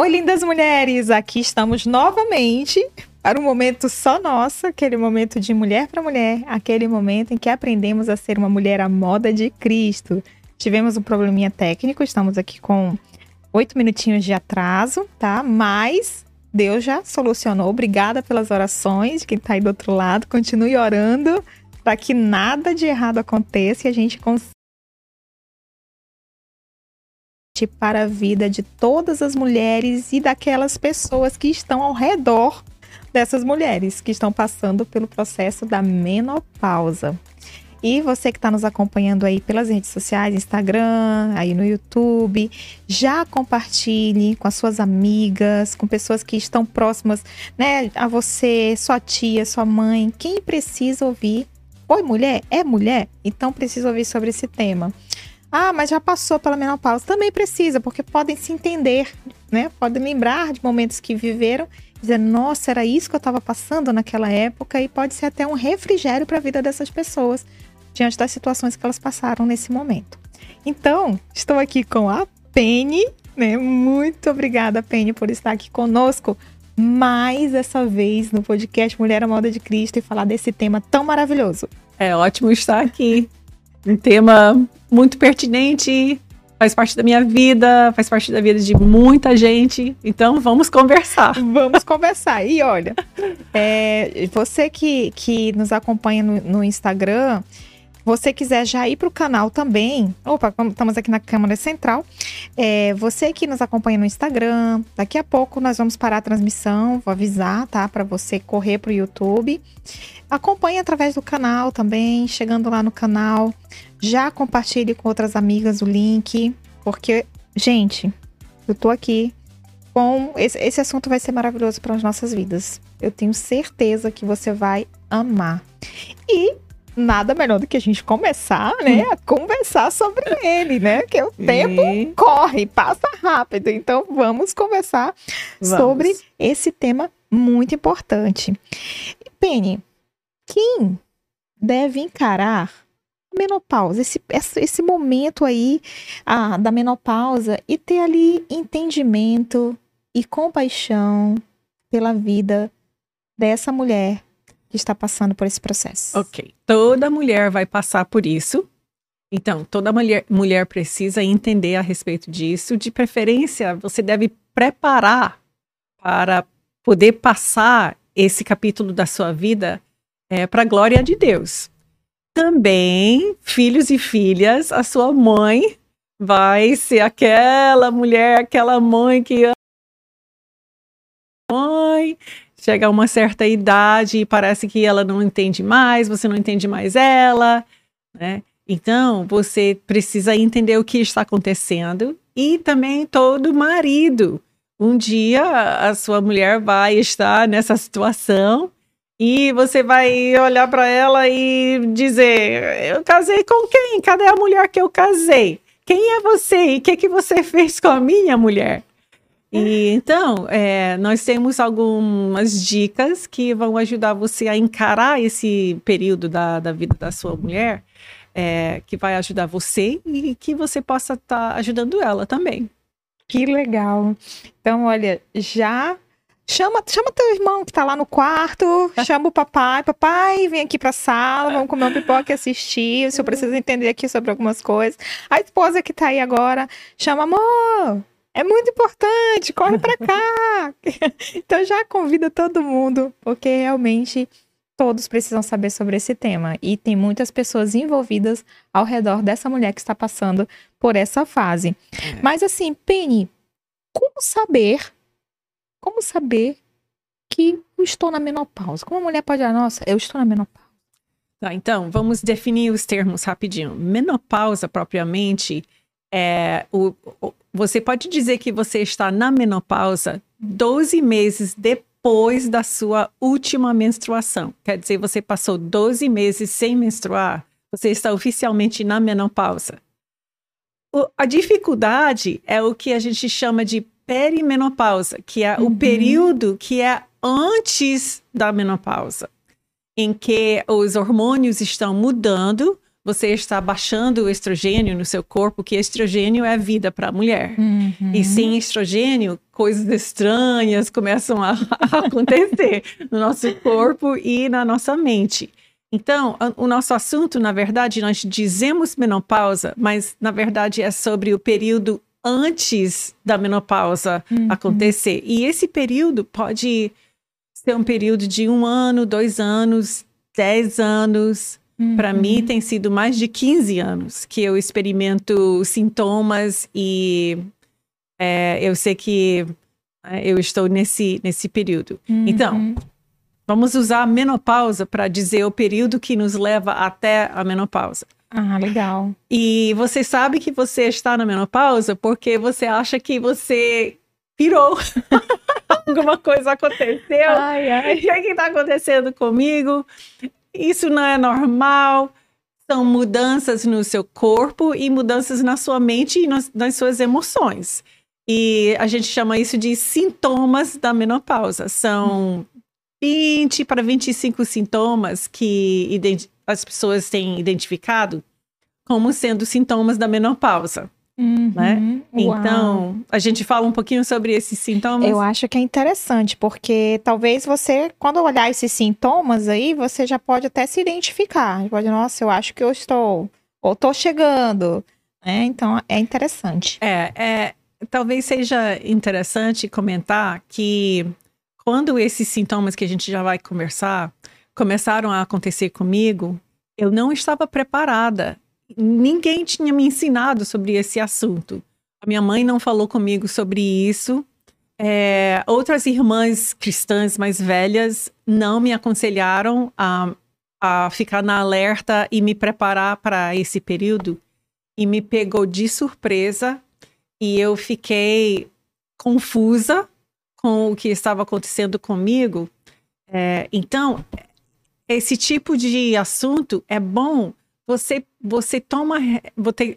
Oi, lindas mulheres! Aqui estamos novamente para um momento só nosso, aquele momento de mulher para mulher, aquele momento em que aprendemos a ser uma mulher à moda de Cristo. Tivemos um probleminha técnico, estamos aqui com oito minutinhos de atraso, tá? Mas Deus já solucionou. Obrigada pelas orações de quem está aí do outro lado. Continue orando para que nada de errado aconteça e a gente consiga para a vida de todas as mulheres e daquelas pessoas que estão ao redor dessas mulheres que estão passando pelo processo da menopausa. E você que está nos acompanhando aí pelas redes sociais, Instagram, aí no YouTube, já compartilhe com as suas amigas, com pessoas que estão próximas, né, a você, sua tia, sua mãe, quem precisa ouvir. Oi, mulher? É mulher? Então precisa ouvir sobre esse tema. Ah, mas já passou pela menopausa. Também precisa, porque podem se entender, né? Podem lembrar de momentos que viveram, dizer, nossa, era isso que eu estava passando naquela época, e pode ser até um refrigério para a vida dessas pessoas, diante das situações que elas passaram nesse momento. Então, estou aqui com a Penny, né? Muito obrigada, Penny, por estar aqui conosco mais essa vez no podcast Mulher à Moda de Cristo e falar desse tema tão maravilhoso. É ótimo estar aqui. Um tema muito pertinente, faz parte da minha vida, faz parte da vida de muita gente. Então vamos conversar. Vamos conversar. E olha, é, você que, que nos acompanha no, no Instagram, você quiser já ir para o canal também, opa, estamos aqui na Câmara Central. É, você que nos acompanha no Instagram, daqui a pouco nós vamos parar a transmissão, vou avisar, tá? Para você correr para o YouTube. Acompanhe através do canal também, chegando lá no canal. Já compartilhe com outras amigas o link, porque, gente, eu tô aqui com. Esse, esse assunto vai ser maravilhoso para as nossas vidas. Eu tenho certeza que você vai amar. E nada melhor do que a gente começar, né, a conversar sobre ele, né? Que o tempo e... corre, passa rápido. Então vamos conversar vamos. sobre esse tema muito importante. Penny, quem deve encarar a menopausa, esse, esse momento aí ah, da menopausa e ter ali entendimento e compaixão pela vida dessa mulher que está passando por esse processo. Ok. Toda mulher vai passar por isso. Então, toda mulher, mulher precisa entender a respeito disso. De preferência, você deve preparar para poder passar esse capítulo da sua vida é, para a glória de Deus. Também, filhos e filhas, a sua mãe vai ser aquela mulher, aquela mãe que mãe chega a uma certa idade e parece que ela não entende mais, você não entende mais ela, né? Então, você precisa entender o que está acontecendo e também todo marido. Um dia a sua mulher vai estar nessa situação e você vai olhar para ela e dizer: Eu casei com quem? Cadê a mulher que eu casei? Quem é você? E o que, que você fez com a minha mulher? E então, é, nós temos algumas dicas que vão ajudar você a encarar esse período da, da vida da sua mulher, é, que vai ajudar você e que você possa estar tá ajudando ela também. Que legal. Então, olha, já Chama, chama teu irmão que tá lá no quarto, chama o papai, papai, vem aqui pra sala, vamos comer um pipoca e assistir. O senhor precisa entender aqui sobre algumas coisas. A esposa que tá aí agora, chama, amor, é muito importante, corre pra cá. então já convida todo mundo, porque realmente todos precisam saber sobre esse tema. E tem muitas pessoas envolvidas ao redor dessa mulher que está passando por essa fase. É. Mas assim, Penny, como saber como saber que eu estou na menopausa? Como a mulher pode dizer, nossa, eu estou na menopausa? Tá, então, vamos definir os termos rapidinho. Menopausa, propriamente, é o, o, você pode dizer que você está na menopausa 12 meses depois da sua última menstruação. Quer dizer, você passou 12 meses sem menstruar, você está oficialmente na menopausa. O, a dificuldade é o que a gente chama de perimenopausa, que é uhum. o período que é antes da menopausa, em que os hormônios estão mudando, você está baixando o estrogênio no seu corpo, que estrogênio é vida para a mulher. Uhum. E sem estrogênio, coisas estranhas começam a, a acontecer no nosso corpo e na nossa mente. Então, o nosso assunto, na verdade, nós dizemos menopausa, mas na verdade é sobre o período antes da menopausa Uhum. acontecer. E esse período pode ser um período de um ano, dois anos, dez anos. Para Uhum. mim, tem sido mais de 15 anos que eu experimento sintomas e é, eu sei que é, eu estou nesse, nesse período. Então, Uhum. Vamos usar a menopausa para dizer o período que nos leva até a menopausa. Ah, legal. E você sabe que você está na menopausa porque você acha que você pirou. Alguma coisa aconteceu. Ai, ai. O que é está acontecendo comigo? Isso não é normal. São mudanças no seu corpo e mudanças na sua mente e nas, nas suas emoções. E a gente chama isso de sintomas da menopausa. São 20 para 25 sintomas que as pessoas têm identificado como sendo sintomas da menopausa. Uhum. Né? Uau. Então, a gente fala um pouquinho sobre esses sintomas. Eu acho que é interessante, porque talvez você, quando olhar esses sintomas aí, você já pode até se identificar. Pode, nossa, eu acho que eu estou, ou estou chegando. né? Então, é interessante. É, é, talvez seja interessante comentar que quando esses sintomas que a gente já vai conversar começaram a acontecer comigo, eu não estava preparada. Ninguém tinha me ensinado sobre esse assunto. A minha mãe não falou comigo sobre isso. É, outras irmãs cristãs mais velhas não me aconselharam a, a ficar na alerta e me preparar para esse período. E me pegou de surpresa e eu fiquei confusa com o que estava acontecendo comigo. É, então, esse tipo de assunto é bom você você toma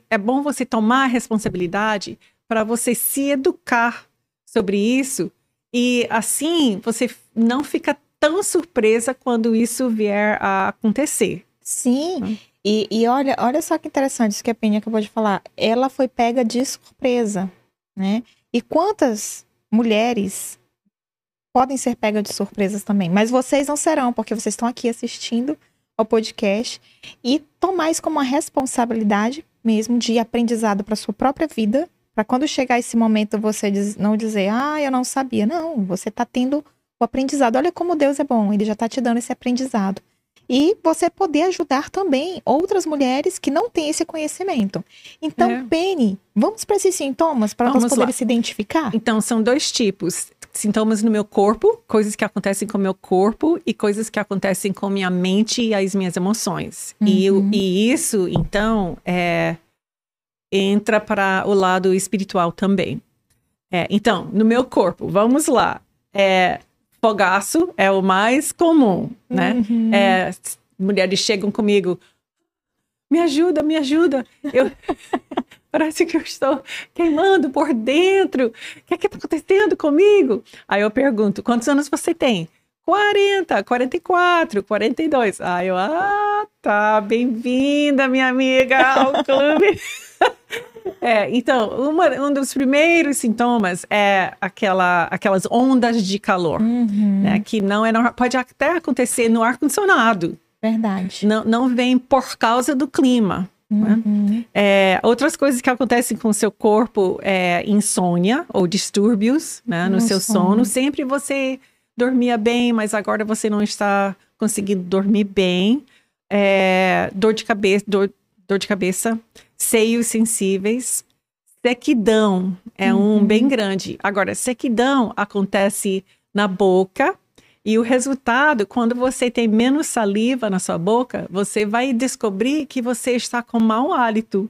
é bom você tomar a responsabilidade para você se educar sobre isso e assim você não fica tão surpresa quando isso vier a acontecer. Sim. Hum. E, e olha, olha só que interessante isso que a Penha acabou de falar. Ela foi pega de surpresa, né? E quantas mulheres podem ser pegas de surpresas também? Mas vocês não serão, porque vocês estão aqui assistindo ao podcast e tomar isso como uma responsabilidade mesmo de aprendizado para sua própria vida, para quando chegar esse momento você diz- não dizer, ah, eu não sabia. Não, você está tendo o aprendizado. Olha como Deus é bom, ele já está te dando esse aprendizado e você poder ajudar também outras mulheres que não têm esse conhecimento. Então, É. Penny, vamos para esses sintomas para nós podermos se identificar? Então, são dois tipos: sintomas no meu corpo, coisas que acontecem com o meu corpo, e coisas que acontecem com minha mente e as minhas emoções. E, o- Uhum. e isso, então, é, entra para o lado espiritual também. É, então, no meu corpo, vamos lá. É, fogaço é o mais comum, né? Uhum. É, mulheres chegam comigo, me ajuda, me ajuda. Eu parece que eu estou queimando por dentro. O que é que está acontecendo comigo? Aí eu pergunto, quantos anos você tem? 40, 44, 42. Aí eu, ah, tá, bem-vinda, minha amiga, ao clube. É, então, uma- um dos primeiros sintomas é aquela, aquelas ondas de calor, Uhum. né? Que não é. Pode até acontecer no ar-condicionado. Verdade. Não, não vem por causa do clima. Uhum. É, outras coisas que acontecem com o seu corpo é insônia ou distúrbios né, no No seu sono. sono. Sempre você dormia bem, mas agora você não está conseguindo dormir bem. É, dor de cabeça, dor, dor de cabeça, seios sensíveis, sequidão é um Uhum. bem grande. Agora, sequidão acontece na boca e o resultado, quando você tem menos saliva na sua boca, você vai descobrir que você está com mau hálito.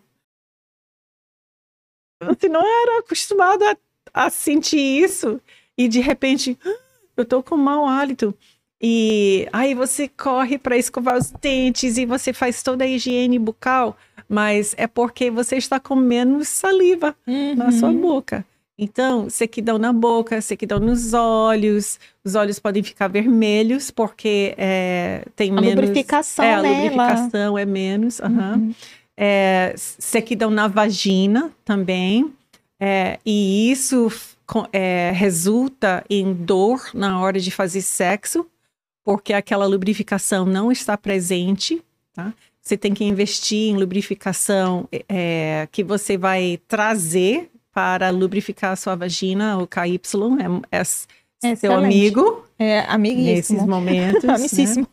Você não era acostumado a, a sentir isso e de repente, "Ah, eu tô com mau hálito. E aí você corre para escovar os dentes e você faz toda a higiene bucal, mas é porque você está com menos saliva na sua Uhum. boca. Então, sequidão na boca, sequidão nos olhos, os olhos podem ficar vermelhos porque é, tem A menos. lubrificação, é, a né? lubrificação é menos. aham. Uhum. É, sequidão na vagina também. É, e isso é, resulta em dor na hora de fazer sexo, porque aquela lubrificação não está presente. Tá? Você tem que investir em lubrificação é, que você vai trazer para lubrificar a sua vagina, o KY, é, é seu amigo É, nesses amiguíssimo. momentos. né? Amicíssimo.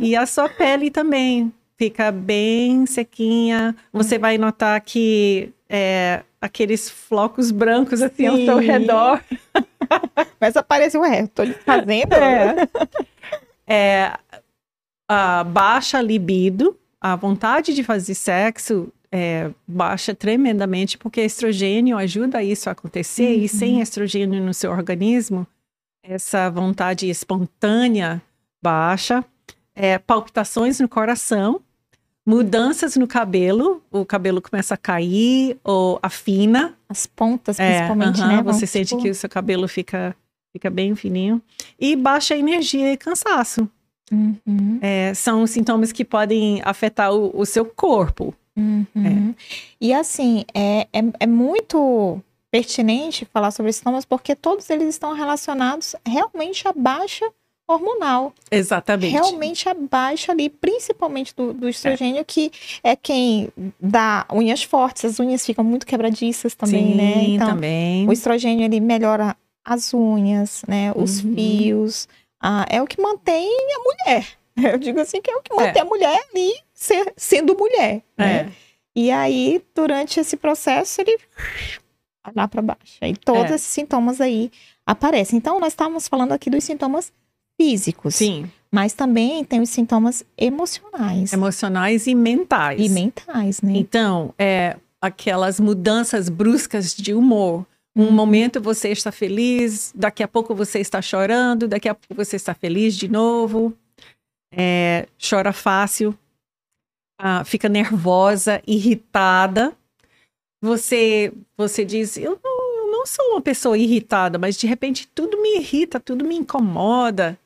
E a sua pele também fica bem sequinha. Você vai notar que é, aqueles flocos brancos assim ao seu Sim. redor. Mas apareceu, ué, tô fazendo. É. É, a baixa libido, a vontade de fazer sexo é, baixa tremendamente, porque estrogênio ajuda isso a acontecer, e sem estrogênio no seu organismo, essa vontade espontânea baixa, é, palpitações no coração, mudanças no cabelo, o cabelo começa a cair ou afina, As pontas, é, principalmente, aham, né? vão, Você sente tipo, que o seu cabelo fica, fica bem fininho. E baixa energia e cansaço. Uhum, É, são sintomas que podem afetar o, o seu corpo. Uhum. E assim, é, é, é muito pertinente falar sobre sintomas porque todos eles estão relacionados realmente à baixa hormonal. Exatamente. Realmente a baixa ali, principalmente do, do estrogênio, que é quem dá unhas fortes, as unhas ficam muito quebradiças também, Sim, né? Então, também. o estrogênio ele melhora as unhas, né? Os Uhum. fios. Ah, é o que mantém a mulher. Eu digo assim que é o que mantém a mulher ali ser- sendo mulher. Né? É, E aí, durante esse processo, ele lá para baixo. Aí todos É. esses sintomas aí aparecem. Então, nós estávamos falando aqui dos sintomas físicos. sim, Mas também tem os sintomas emocionais emocionais e mentais. e mentais, né? Então, é, aquelas mudanças bruscas de humor. Um Uhum. momento você está feliz, daqui a pouco você está chorando, daqui a pouco você está feliz de novo. É, chora fácil, ah, fica nervosa, irritada. Você, você diz, eu não, eu não sou uma pessoa irritada, mas de repente tudo me irrita, tudo me incomoda.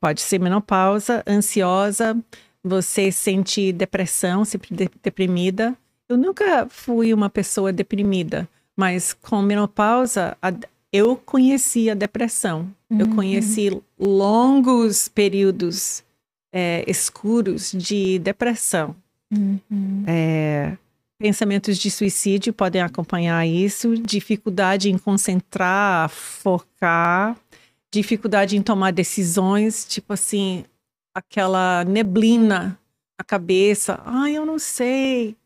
Pode ser menopausa, ansiosa, você sente depressão, sempre de- deprimida. Eu nunca fui uma pessoa deprimida, mas com menopausa a- eu conheci a depressão. Eu Uhum. conheci longos períodos é, escuros de depressão. Uhum. É, pensamentos de suicídio podem acompanhar isso, dificuldade em concentrar, focar, dificuldade em tomar decisões, tipo assim, aquela neblina na cabeça. Ai, eu não sei.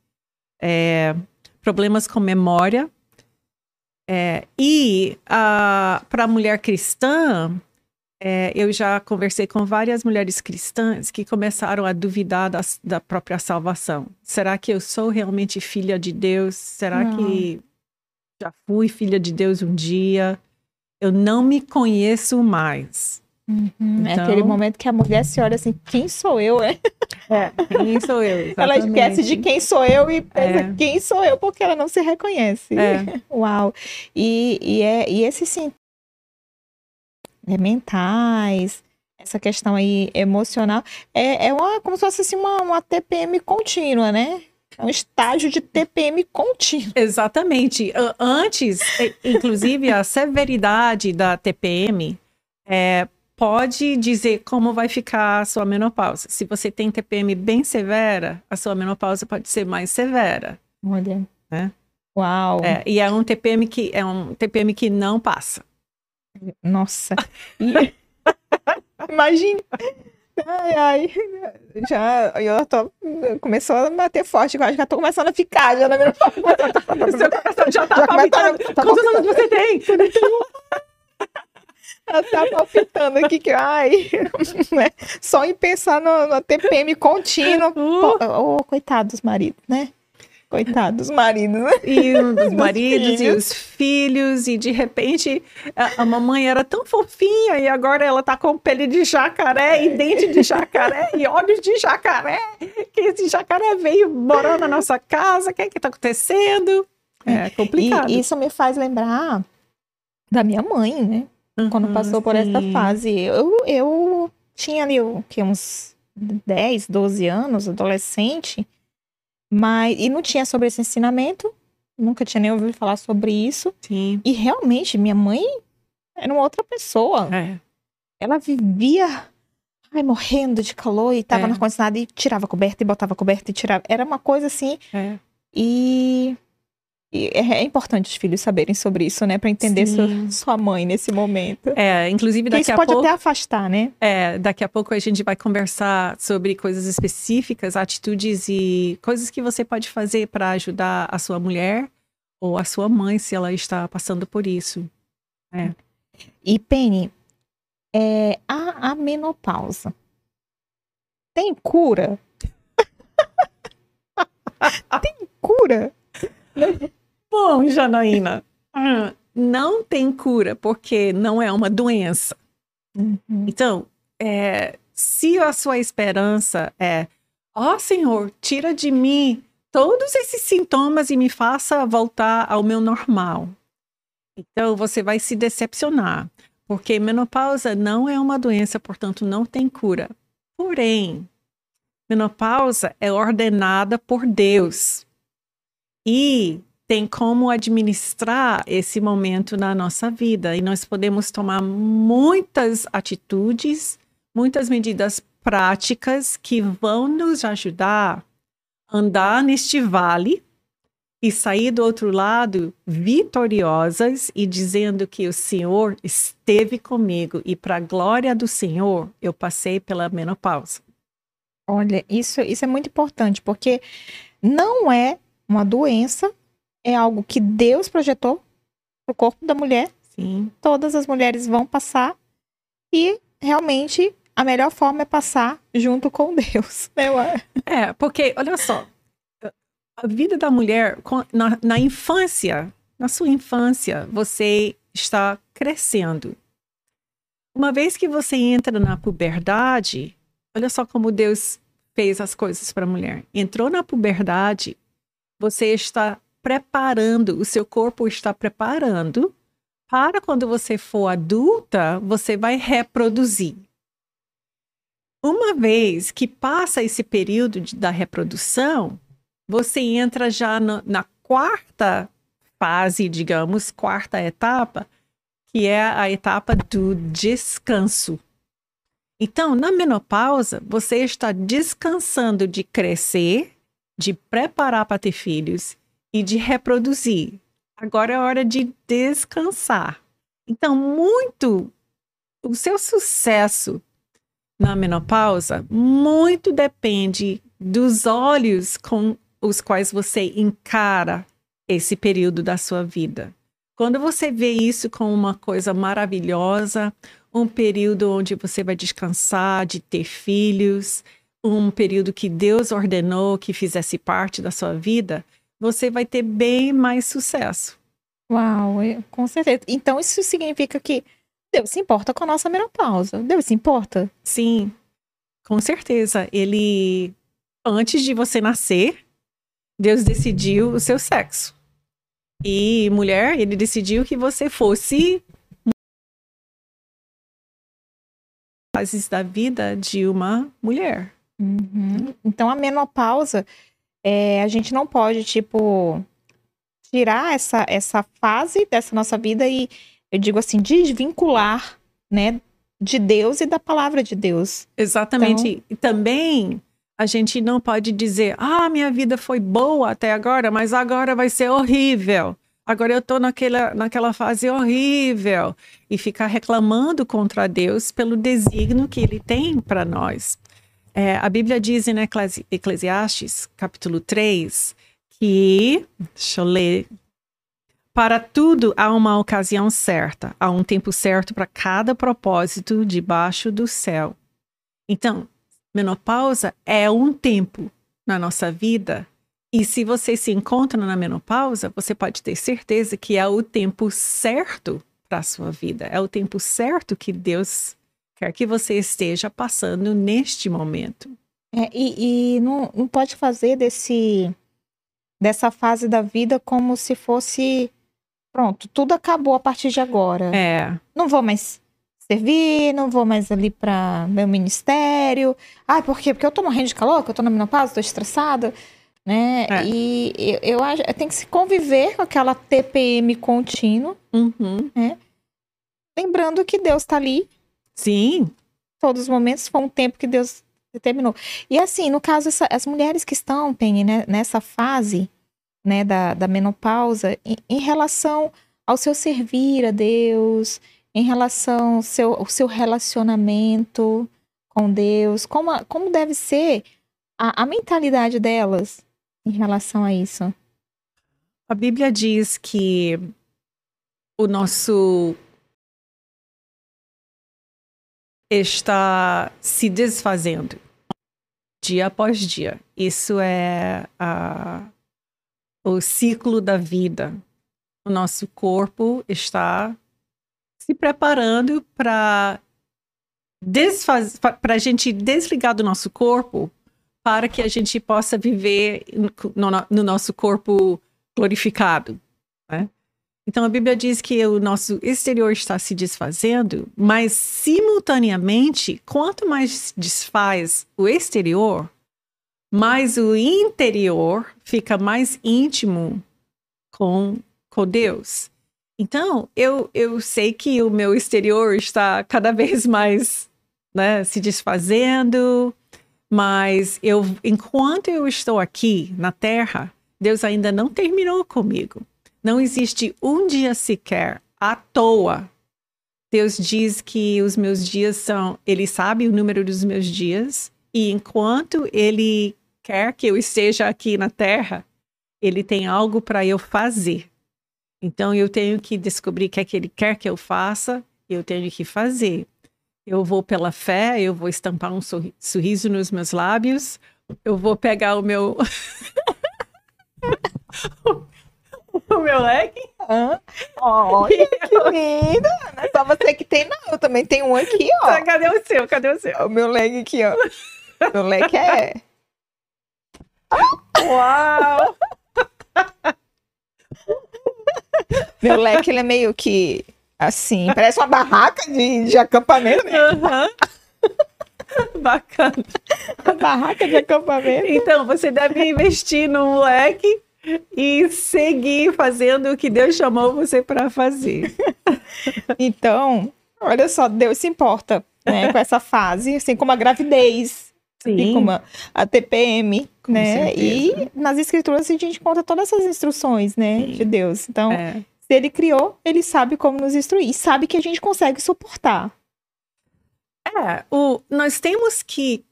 É, problemas com memória. É, e para a mulher cristã, é, eu já conversei com várias mulheres cristãs que começaram a duvidar das- da, própria salvação. Será que eu sou realmente filha de Deus? Será Não. que já fui filha de Deus um dia? Eu não me conheço mais. Uhum. É Então- aquele momento que a mulher se olha assim, quem sou eu? é? Quem sou eu? Ela esquece de Exatamente. quem sou eu e pensa É. quem sou eu porque ela não se reconhece. É. Uau! E, e, é, e esses sintomas né, mentais, essa questão aí emocional, é, é uma, como se fosse assim, uma, uma TPM contínua, né? É um estágio de TPM contínuo. Exatamente. Antes, inclusive, a severidade da TPM é, pode dizer como vai ficar a sua menopausa. Se você tem TPM bem severa, a sua menopausa pode ser mais severa. Olha. É. Uau! É, e é um TPM que é um TPM que não passa. Nossa. E- Imagine. Ai, ai. Já, eu tô, começou a bater forte, eu acho que já tô começando a ficar já na minha Seu coração já tá Já palpitando. tá Quantos anos você tem? Ela tá palpitando aqui que, ai, né? Só em pensar no, no TPM contínuo. Uh, oh, coitado dos maridos, né? Coitado dos maridos, né? e um dos maridos e filhos. os filhos, e de repente a, a mamãe era tão fofinha e agora ela tá com pele de jacaré e dente de jacaré e olhos de jacaré. Que esse jacaré veio morar na nossa casa, o que é que tá acontecendo? É complicado. E isso me faz lembrar da minha mãe, né? Quando Uhum, passou por essa fase. Eu, eu tinha ali o que, uns 10, 12 anos, adolescente, mas e não tinha sobre esse ensinamento, nunca tinha nem ouvido falar sobre isso. Sim. E realmente, minha mãe era uma outra pessoa. É. Ela vivia ai, morrendo de calor e tava É. no ar-condicionado e tirava a coberta e botava a coberta e tirava. Era uma coisa assim. É. E, e é, é importante os filhos saberem sobre isso, né? Pra entender sua, sua mãe nesse momento. É, inclusive daqui isso a pode pouco. até afastar, né? É, daqui a pouco a gente vai conversar sobre coisas específicas, atitudes e coisas que você pode fazer para ajudar a sua mulher ou a sua mãe se ela está passando por isso. E Penny, é, a, a menopausa tem cura? tem cura? Bom, Janaína, hum, não tem cura porque não é uma doença. Então, é, se a sua esperança é, ó Senhor, tira de mim todos esses sintomas e me faça voltar ao meu normal. Então, você vai se decepcionar, porque menopausa não é uma doença, portanto, não tem cura. Porém, menopausa é ordenada por Deus e tem como administrar esse momento na nossa vida. E nós podemos tomar muitas atitudes, muitas medidas práticas que vão nos ajudar a andar neste vale e sair do outro lado vitoriosas e dizendo que o Senhor esteve comigo e para a glória do Senhor eu passei pela menopausa. Olha, isso, isso é muito importante, porque não é uma doença, é algo que Deus projetou pro corpo da mulher. Sim, Todas as mulheres vão passar e realmente a melhor forma é passar junto com Deus. né? É, porque, olha só, a vida da mulher, na, na infância, na sua infância, você está crescendo. Uma vez que você entra na puberdade, olha só como Deus fez as coisas para a mulher. Entrou na puberdade, você está preparando, o seu corpo está preparando para quando você for adulta, você vai reproduzir. Uma vez que passa esse período de- da reprodução, você entra já no- na quarta fase, digamos, quarta etapa, que é a etapa do descanso. Então, na menopausa, você está descansando de crescer, de preparar para ter filhos e de reproduzir. Agora é hora de descansar. Então, muito o seu sucesso na menopausa muito depende dos olhos com os quais você encara esse período da sua vida. Quando você vê isso como uma coisa maravilhosa, um período onde você vai descansar, de ter filhos, um período que Deus ordenou que fizesse parte da sua vida, você vai ter bem mais sucesso. Uau, é- com certeza. Então isso significa que Deus se importa com a nossa menopausa. Deus se importa. Sim, com certeza. Ele, antes de você nascer, Deus decidiu o seu sexo. E mulher, ele decidiu que você fosse fases da vida de uma mulher. Uhum. Então a menopausa, é, a gente não pode, tipo, tirar essa, essa fase dessa nossa vida e, eu digo assim, desvincular, né, de Deus e da palavra de Deus. Exatamente. E também a gente não pode dizer, ah, minha vida foi boa até agora, mas agora vai ser horrível. Agora eu tô naquela, naquela fase horrível. E ficar reclamando contra Deus pelo desígnio que ele tem para nós. É, a Bíblia diz em Eclesi- Eclesiastes, capítulo 3, que, deixa eu ler, para tudo há uma ocasião certa, há um tempo certo para cada propósito debaixo do céu. Então, menopausa é um tempo na nossa vida. E se você se encontra na menopausa, você pode ter certeza que é o tempo certo para a sua vida. É o tempo certo que Deus quer que você esteja passando neste momento. É, e e não, não pode fazer desse, dessa fase da vida como se fosse pronto, tudo acabou a partir de agora. É. Não vou mais servir, não vou mais ali para meu ministério. Ah, por quê? Porque eu tô morrendo de calor, que eu tô na menopausa, tô estressada, né? É. E eu, eu acho tem que se conviver com aquela TPM contínua, Uhum. lembrando que Deus tá ali Sim. todos os momentos, foi um tempo que Deus determinou. E assim, no caso, essa- as mulheres que estão, Penny, né, nessa fase né, da, da menopausa, em, em relação ao seu servir a Deus, em relação ao seu, ao seu relacionamento com Deus, como, a- como deve ser a, a mentalidade delas em relação a isso. A Bíblia diz que o nosso está se desfazendo dia após dia. Isso é a- o ciclo da vida. O nosso corpo está se preparando para para a gente desligar do nosso corpo para que a gente possa viver no, no- no nosso corpo glorificado. Então a Bíblia diz que o nosso exterior está se desfazendo, mas simultaneamente, quanto mais desfaz o exterior, mais o interior fica mais íntimo com, com Deus. Então, eu, eu sei que o meu exterior está cada vez mais né, se desfazendo, mas eu, enquanto eu estou aqui na Terra, Deus ainda não terminou comigo. Não existe um dia sequer à toa. Deus diz que os meus dias são. Ele sabe o número dos meus dias, e enquanto Ele quer que eu esteja aqui na Terra, Ele tem algo para eu fazer. Então eu tenho que descobrir o que é que Ele quer que eu faça, eu tenho que fazer. Eu vou pela fé, eu vou estampar um sorri- sorriso nos meus lábios, eu vou pegar o meu. o meu leque. Olha que lindo! Não é só você que tem, não. Eu também tenho um aqui, ó. Cadê o seu? Cadê o seu? O meu leg aqui, ó. Meu leg é. Uau! Meu leque, ele é meio que assim, parece uma barraca de, de acampamento? Aham. Bacana. Uma barraca de acampamento. Então, você deve investir no leque e seguir fazendo o que Deus chamou você para fazer. Então, olha só, Deus se importa, né, com essa fase, assim como a gravidez, assim como a, a TPM, Com né? certeza. E nas escrituras a gente encontra todas essas instruções, né, Sim. de Deus. Então, É. se ele criou, ele sabe como nos instruir, e sabe que a gente consegue suportar. É, o, nós temos que,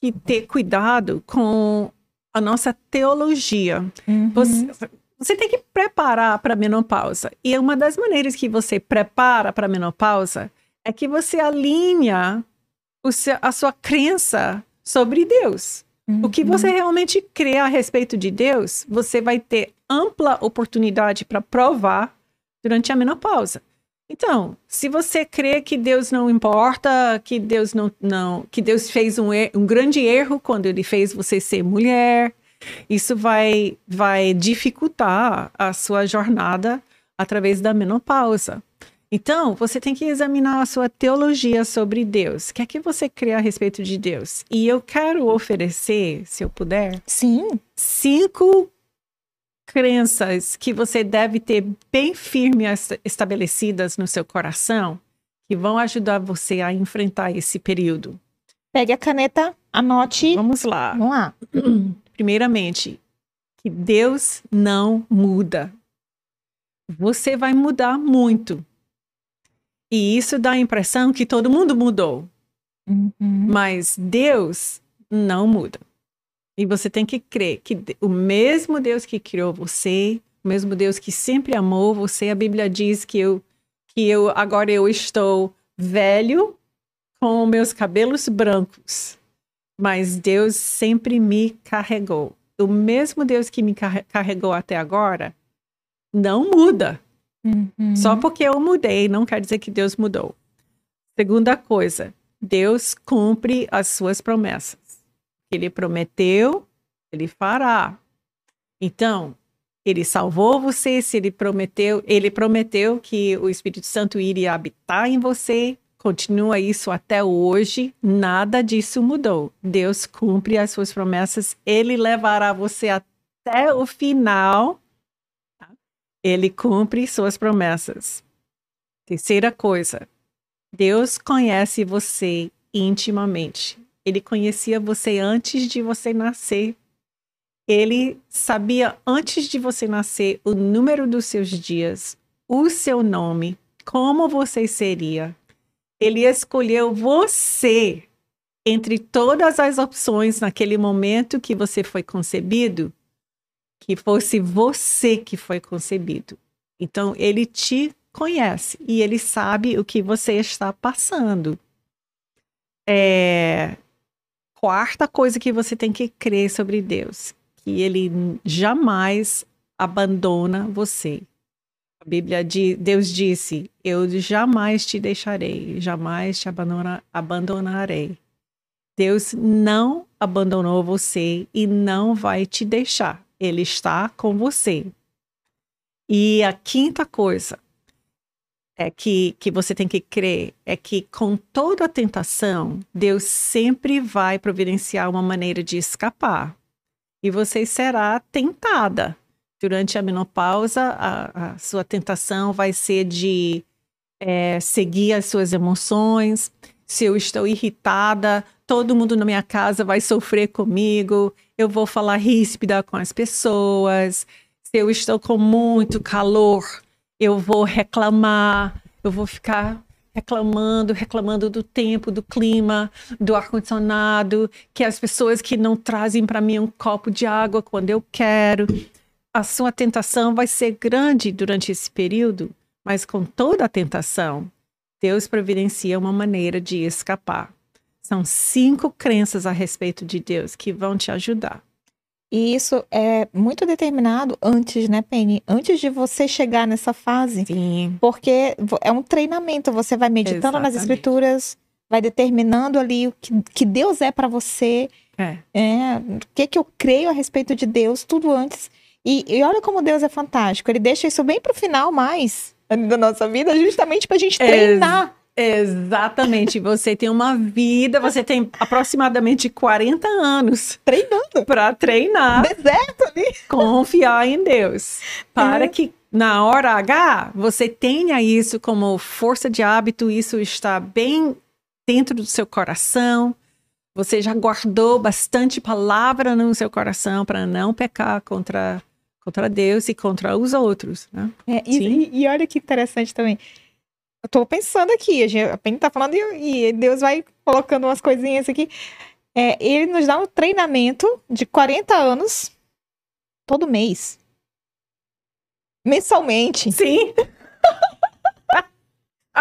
que ter cuidado com a nossa teologia. Você, você tem que preparar para a menopausa. E uma das maneiras que você prepara para a menopausa é que você alinha seu- a sua crença sobre Deus. O que você realmente crê a respeito de Deus, você vai ter ampla oportunidade para provar durante a menopausa. Então, se você crê que Deus não importa, que Deus não, não que Deus fez um, um grande erro quando ele fez você ser mulher, isso vai, vai dificultar a sua jornada através da menopausa. Então, você tem que examinar a sua teologia sobre Deus. O que é que você crê a respeito de Deus? E eu quero oferecer, se eu puder, Sim, cinco crenças que você deve ter bem firmes estabelecidas no seu coração que vão ajudar você a enfrentar esse período. pegue a caneta, anote. Vamos lá. Vamos lá. Primeiramente, que Deus não muda. Você vai mudar muito. E isso dá a impressão que todo mundo mudou, Uhum. mas Deus não muda. E você tem que crer que o mesmo Deus que criou você, o mesmo Deus que sempre amou você, a Bíblia diz que eu que eu agora eu estou velho com meus cabelos brancos, mas Deus sempre me carregou. O mesmo Deus que me carre- carregou até agora não muda. Uhum. Só porque eu mudei não quer dizer que Deus mudou. Segunda coisa, Deus cumpre as suas promessas. Ele prometeu, ele fará. Então, ele salvou você, se ele prometeu, ele prometeu que o Espírito Santo iria habitar em você, continua isso até hoje, nada disso mudou. Deus cumpre as suas promessas, ele levará você até o final. Tá? Ele cumpre suas promessas. Terceira coisa, Deus conhece você intimamente. Ele conhecia você antes de você nascer. Ele sabia antes de você nascer o número dos seus dias, o seu nome, como você seria. Ele escolheu você entre todas as opções naquele momento que você foi concebido, que fosse você que foi concebido. Então, ele te conhece e ele sabe o que você está passando. É... Quarta coisa que você tem que crer sobre Deus, que ele jamais abandona você. A Bíblia diz, Deus disse: Eu jamais te deixarei, jamais te abandona, abandonarei. Deus não abandonou você e não vai te deixar. Ele está com você. E a quinta coisa é que, que você tem que crer é que com toda a tentação, Deus sempre vai providenciar uma maneira de escapar e você será tentada. Durante a menopausa, a, a sua tentação vai ser de é, seguir as suas emoções. Se eu estou irritada, todo mundo na minha casa vai sofrer comigo, eu vou falar ríspida com as pessoas. Se eu estou com muito calor, eu vou reclamar, eu vou ficar reclamando, reclamando do tempo, do clima, do ar-condicionado, que as pessoas que não trazem para mim um copo de água quando eu quero. A sua tentação vai ser grande durante esse período, mas com toda a tentação, Deus providencia uma maneira de escapar. São cinco crenças a respeito de Deus que vão te ajudar. E isso é muito determinado antes, né, Penny? Antes de você chegar nessa fase. Sim. Porque é um treinamento, você vai meditando Exatamente. nas escrituras, vai determinando ali o que, que Deus é para você. É. é. O que, que eu creio a respeito de Deus, tudo antes. E, e olha como Deus é fantástico. Ele deixa isso bem pro final mais da nossa vida, justamente pra gente treinar. Exatamente. Você tem uma vida, você tem aproximadamente 40 anos. Treinando. Para treinar. Deserto ali. Confiar em Deus. Para é. que na hora H você tenha isso como força de hábito, isso está bem dentro do seu coração. Você já guardou bastante palavra no seu coração para não pecar contra, contra Deus e contra os outros. Né? É, e, e olha que interessante também eu tô pensando aqui, a, gente, a Penny tá falando e, e, Deus vai colocando umas coisinhas aqui. É, ele nos dá um treinamento de 40 anos todo mês. Mensalmente. Sim.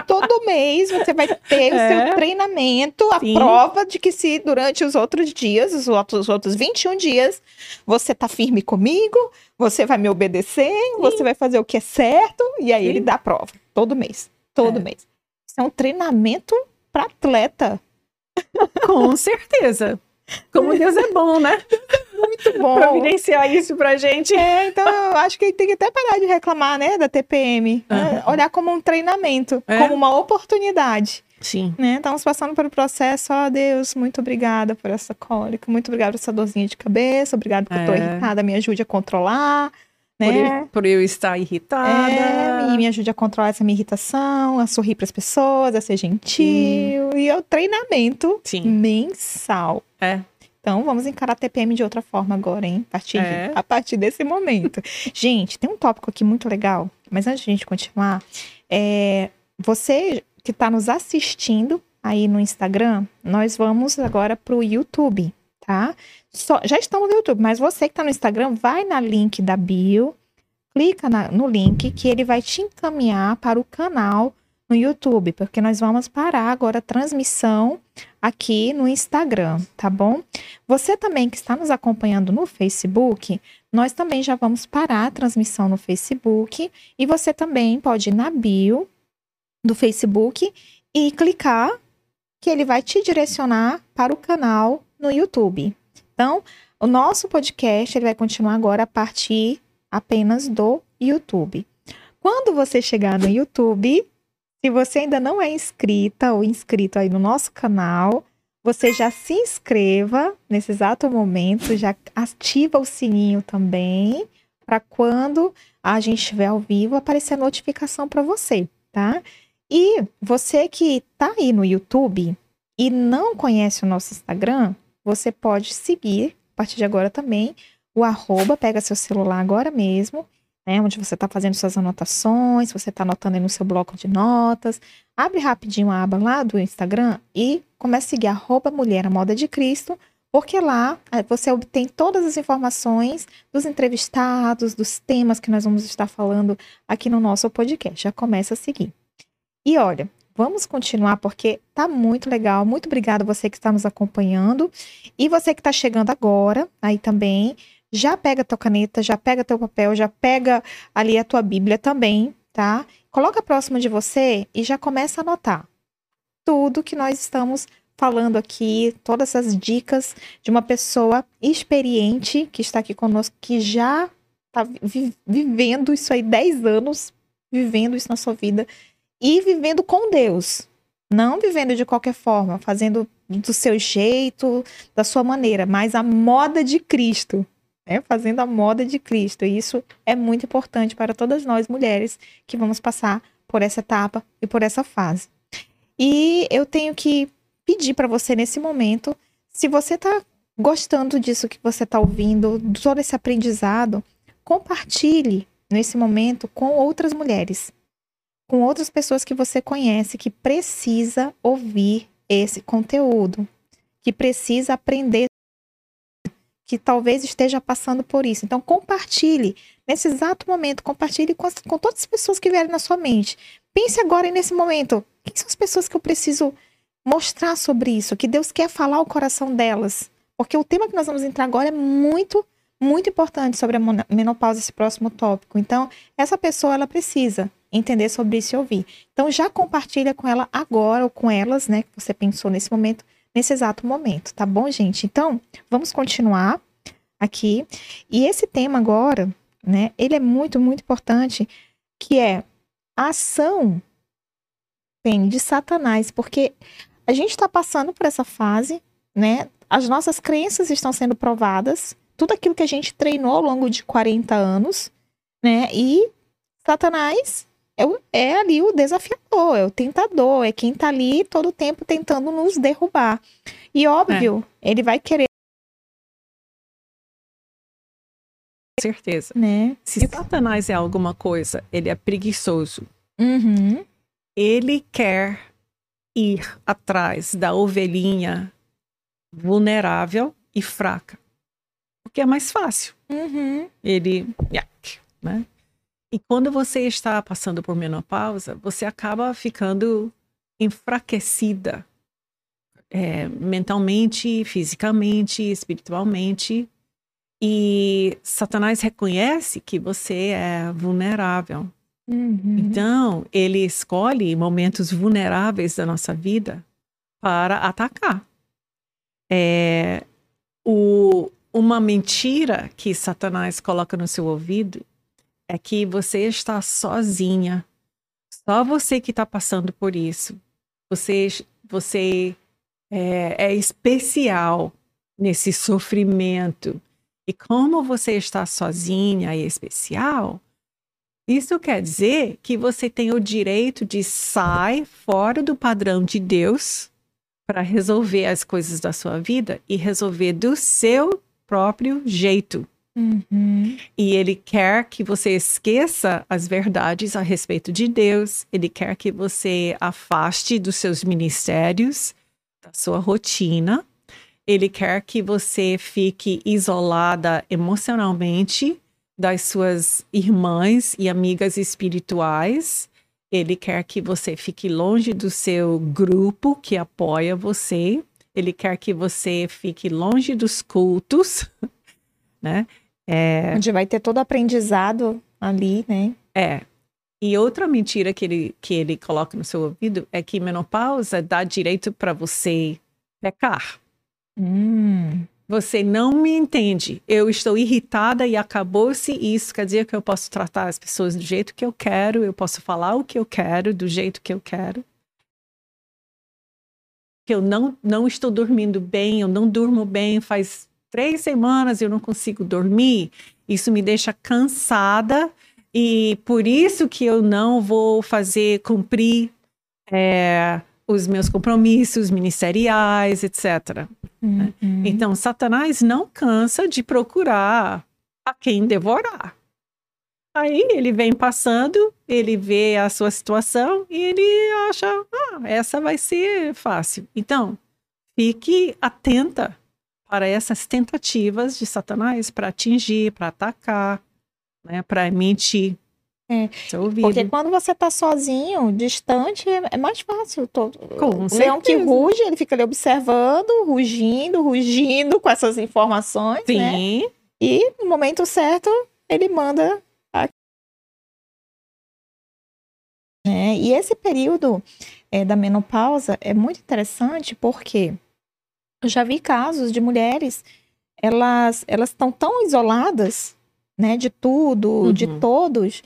todo mês você vai ter é. o seu é. treinamento, a Sim. prova de que se durante os outros dias, os outros, os outros 21 dias, você tá firme comigo, você vai me obedecer, Sim. você vai fazer o que é certo, e aí Sim. ele dá a prova, todo mês todo é. mês. Isso é um treinamento para atleta. Com certeza. Como Deus é bom, né? Muito bom. Providenciar isso pra gente. É, então eu acho que tem que até parar de reclamar, né, da TPM. Uhum. Né? Olhar como um treinamento, é. como uma oportunidade. Sim. Né? Estamos passando pelo processo, ó oh, Deus, muito obrigada por essa cólica, muito obrigada por essa dorzinha de cabeça, obrigada porque é. eu tô irritada, me ajude a controlar. Né? Por, eu, por eu estar irritada. É, e me ajude a controlar essa minha irritação, a sorrir para as pessoas, a ser gentil. Sim. E é o treinamento Sim. mensal. É. Então, vamos encarar a TPM de outra forma agora, hein? A partir, é. a partir desse momento. gente, tem um tópico aqui muito legal, mas antes de a gente continuar, é, você que está nos assistindo aí no Instagram, nós vamos agora para o YouTube, tá? Só, já estamos no YouTube, mas você que está no Instagram, vai na link da bio, clica na, no link que ele vai te encaminhar para o canal no YouTube, porque nós vamos parar agora a transmissão aqui no Instagram, tá bom? Você também que está nos acompanhando no Facebook, nós também já vamos parar a transmissão no Facebook e você também pode ir na bio do Facebook e clicar que ele vai te direcionar para o canal no YouTube. Então, O nosso podcast ele vai continuar agora a partir apenas do YouTube. Quando você chegar no YouTube, se você ainda não é inscrita ou inscrito aí no nosso canal, você já se inscreva nesse exato momento, já ativa o sininho também, para quando a gente estiver ao vivo aparecer a notificação para você, tá? E você que está aí no YouTube e não conhece o nosso Instagram, você pode seguir a partir de agora também o arroba, pega seu celular agora mesmo, né, onde você está fazendo suas anotações, você está anotando aí no seu bloco de notas, abre rapidinho a aba lá do Instagram e começa a seguir arroba Mulher Moda de Cristo, porque lá eh, você obtém todas as informações dos entrevistados, dos temas que nós vamos estar falando aqui no nosso podcast. Já começa a seguir. E olha, vamos continuar porque tá muito legal. Muito obrigada você que está nos acompanhando e você que está chegando agora aí também. Já pega tua caneta, já pega teu papel, já pega ali a tua Bíblia também, tá? Coloca próximo de você e já começa a anotar tudo que nós estamos falando aqui, todas as dicas de uma pessoa experiente que está aqui conosco, que já está vi vivendo isso aí 10 anos, vivendo isso na sua vida e vivendo com Deus. Não vivendo de qualquer forma, fazendo do seu jeito, da sua maneira, mas a moda de Cristo. Né? Fazendo a moda de Cristo. E isso é muito importante para todas nós mulheres que vamos passar por essa etapa e por essa fase. E eu tenho que pedir para você nesse momento, se você está gostando disso que você está ouvindo, todo esse aprendizado, compartilhe nesse momento com outras mulheres com outras pessoas que você conhece que precisa ouvir esse conteúdo, que precisa aprender, que talvez esteja passando por isso. Então, compartilhe nesse exato momento, compartilhe com, as, com todas as pessoas que vierem na sua mente. Pense agora nesse momento, quem são as pessoas que eu preciso mostrar sobre isso, que Deus quer falar ao coração delas? Porque o tema que nós vamos entrar agora é muito muito importante sobre a menopausa, esse próximo tópico. Então, essa pessoa, ela precisa entender sobre isso e ouvir. Então, já compartilha com ela agora, ou com elas, né, que você pensou nesse momento, nesse exato momento, tá bom, gente? Então, vamos continuar aqui. E esse tema agora, né, ele é muito, muito importante, que é a ação bem, de Satanás, porque a gente está passando por essa fase, né? As nossas crenças estão sendo provadas, tudo aquilo que a gente treinou ao longo de 40 anos, né? E Satanás é, é ali o desafiador, é o tentador, é quem tá ali todo o tempo tentando nos derrubar. E óbvio, é. ele vai querer. Certeza. Né? Se Satanás é alguma coisa, ele é preguiçoso. Uhum. Ele quer ir atrás da ovelhinha vulnerável e fraca porque é mais fácil. Uhum. Ele. Né? E quando você está passando por menopausa, você acaba ficando enfraquecida é, mentalmente, fisicamente, espiritualmente. E Satanás reconhece que você é vulnerável. Uhum. Então, ele escolhe momentos vulneráveis da nossa vida para atacar. É, o, uma mentira que Satanás coloca no seu ouvido é que você está sozinha. Só você que está passando por isso. Você, você é, é especial nesse sofrimento. E como você está sozinha e especial, isso quer dizer que você tem o direito de sair fora do padrão de Deus para resolver as coisas da sua vida e resolver do seu próprio jeito. Uhum. E ele quer que você esqueça as verdades a respeito de Deus, ele quer que você afaste dos seus ministérios, da sua rotina, ele quer que você fique isolada emocionalmente das suas irmãs e amigas espirituais. Ele quer que você fique longe do seu grupo que apoia você. Ele quer que você fique longe dos cultos, né? É... Onde vai ter todo aprendizado ali, né? É. E outra mentira que ele, que ele coloca no seu ouvido é que menopausa dá direito para você pecar. Hum. você não me entende. Eu estou irritada e acabou-se isso. Quer dizer que eu posso tratar as pessoas do jeito que eu quero, eu posso falar o que eu quero, do jeito que eu quero. Que eu não, não estou dormindo bem, eu não durmo bem, faz três semanas eu não consigo dormir. Isso me deixa cansada e por isso que eu não vou fazer cumprir é, os meus compromissos ministeriais, etc. Uhum. Então, Satanás não cansa de procurar a quem devorar. Aí ele vem passando, ele vê a sua situação e ele acha, ah, essa vai ser fácil. Então, fique atenta para essas tentativas de Satanás para atingir, para atacar, né, para mentir. É, porque quando você tá sozinho, distante, é, é mais fácil. Todo, com o leão que ruge, ele fica ali observando, rugindo, rugindo com essas informações. Né? Sim. Né? E no momento certo, ele manda. A... É, e esse período é, da menopausa é muito interessante porque já vi casos de mulheres, elas elas estão tão isoladas, né, de tudo, uhum. de todos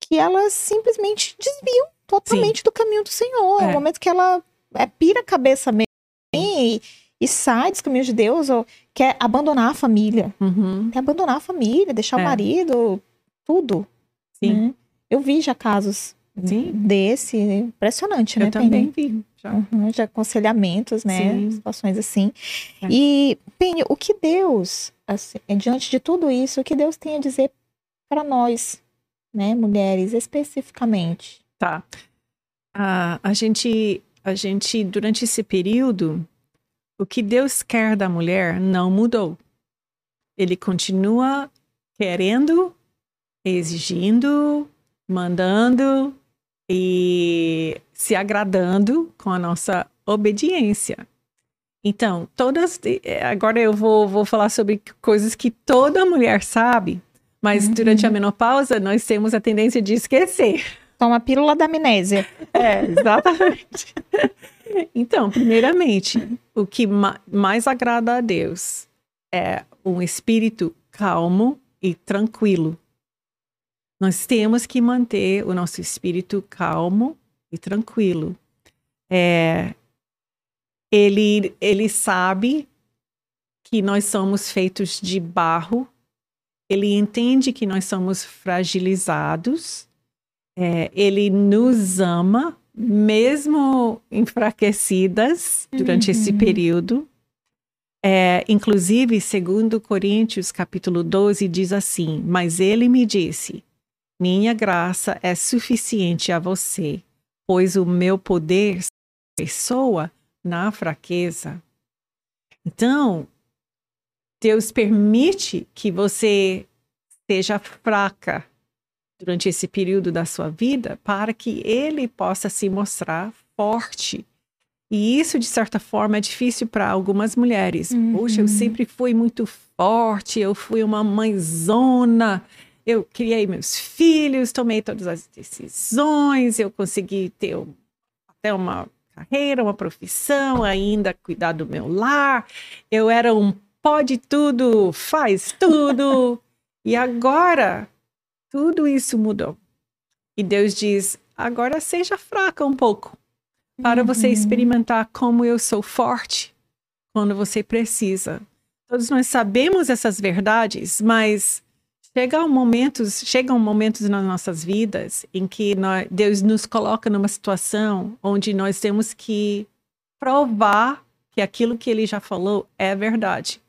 que elas simplesmente desviam totalmente Sim. do caminho do Senhor. É. é o momento que ela é, pira a cabeça mesmo e, e sai dos caminhos de Deus ou quer abandonar a família. Uhum. Quer abandonar a família, deixar é. o marido, tudo. Sim. Né? Eu vi já casos Sim. desse, impressionante, Eu né? também vi. Já. Uhum, de aconselhamentos, né? Sim. Situações assim. É. E, Penny, o que Deus, assim, diante de tudo isso, o que Deus tem a dizer para nós né, mulheres especificamente? Tá. Ah, a gente, a gente durante esse período, o que Deus quer da mulher não mudou. Ele continua querendo, exigindo, mandando e se agradando com a nossa obediência. Então, todas. Agora eu vou, vou falar sobre coisas que toda mulher sabe, mas uhum. durante a menopausa, nós temos a tendência de esquecer. Toma a pílula da amnésia. É, exatamente. então, primeiramente, o que ma mais agrada a Deus é um espírito calmo e tranquilo. Nós temos que manter o nosso espírito calmo e tranquilo. É, ele, ele sabe que nós somos feitos de barro ele entende que nós somos fragilizados, é, ele nos ama, mesmo enfraquecidas durante uhum. esse período. É, inclusive, segundo Coríntios, capítulo 12, diz assim, mas ele me disse, minha graça é suficiente a você, pois o meu poder pessoa na fraqueza. Então, Deus permite que você seja fraca durante esse período da sua vida para que ele possa se mostrar forte. E isso, de certa forma, é difícil para algumas mulheres. Uhum. Poxa, eu sempre fui muito forte, eu fui uma mãezona, eu criei meus filhos, tomei todas as decisões, eu consegui ter até uma carreira, uma profissão, ainda cuidar do meu lar. Eu era um pode tudo, faz tudo. e agora tudo isso mudou. E Deus diz: agora seja fraca um pouco, para uhum. você experimentar como eu sou forte quando você precisa. Todos nós sabemos essas verdades, mas chegam momentos, chegam momentos nas nossas vidas em que nós, Deus nos coloca numa situação onde nós temos que provar que aquilo que Ele já falou é verdade.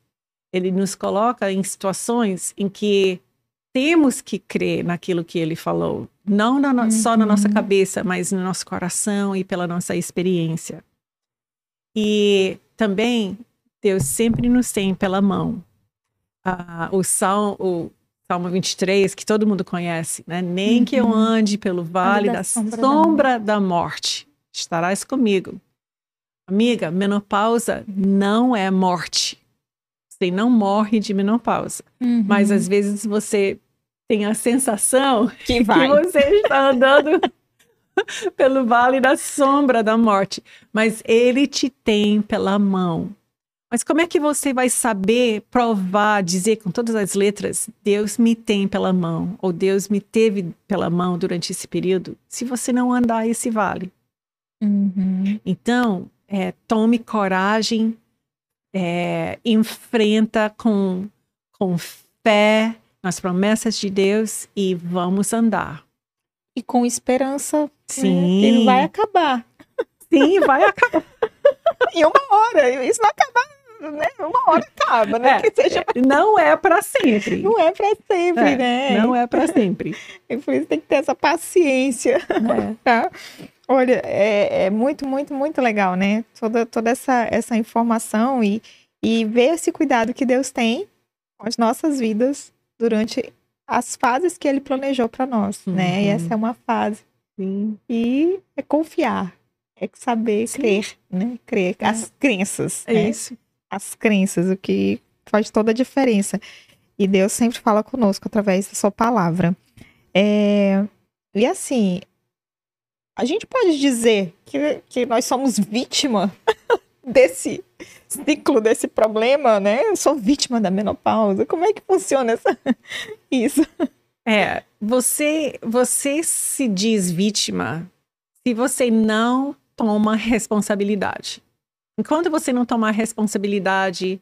Ele nos coloca em situações em que temos que crer naquilo que ele falou, não na uhum. só na nossa uhum. cabeça, mas no nosso coração e pela nossa experiência. E também Deus sempre nos tem pela mão. Ah, o, Salmo, o Salmo 23, que todo mundo conhece, né? Nem uhum. que eu uhum. ande pelo vale da, da, sombra, sombra da, da morte, estarás comigo. Amiga, menopausa não é morte. Você não morre de menopausa. Uhum. Mas às vezes você tem a sensação que, que você está andando pelo vale da sombra da morte. Mas ele te tem pela mão. Mas como é que você vai saber provar, dizer com todas as letras, Deus me tem pela mão, ou Deus me teve pela mão durante esse período, se você não andar esse vale? Uhum. Então, é, tome coragem, é, enfrenta com, com fé nas promessas de Deus e vamos andar. E com esperança. né, Sim. que não vai acabar. Sim, vai acabar. Em uma hora. Isso não acaba, né? Uma hora acaba, né? É, que seja. Não é para sempre. Não é pra sempre, É, né? Não é para sempre. E por isso tem que ter essa paciência. É. tá? Olha, é, é muito, muito, muito legal, né? Toda, toda essa, essa informação e, e ver esse cuidado que Deus tem com as nossas vidas durante as fases que Ele planejou para nós, né? E Uhum. essa é uma fase. Sim. E é confiar, é saber Sim. crer, né? Crer, as crenças, É né? isso. As crenças, o que faz toda a diferença. E Deus sempre fala conosco através da sua palavra. É, E assim, a gente pode dizer que, que nós somos vítima desse ciclo, desse problema, né? Eu sou vítima da menopausa. Como é que funciona essa... isso? É, você, você se diz vítima se você não toma responsabilidade. Enquanto você não tomar responsabilidade,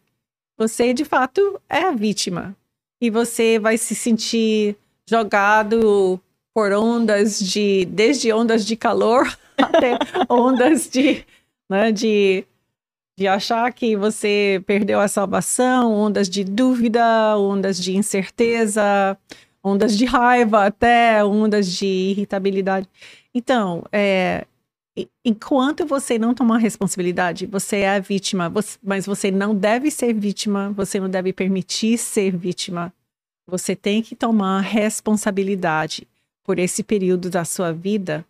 você de fato é a vítima. E você vai se sentir jogado por ondas de, desde ondas de calor até ondas de, né, de, de achar que você perdeu a salvação, ondas de dúvida, ondas de incerteza, ondas de raiva até ondas de irritabilidade. Então, é, enquanto você não tomar responsabilidade, você é a vítima, você- mas você não deve ser vítima, você não deve permitir ser vítima. Você tem que tomar responsabilidade por esse período da sua vida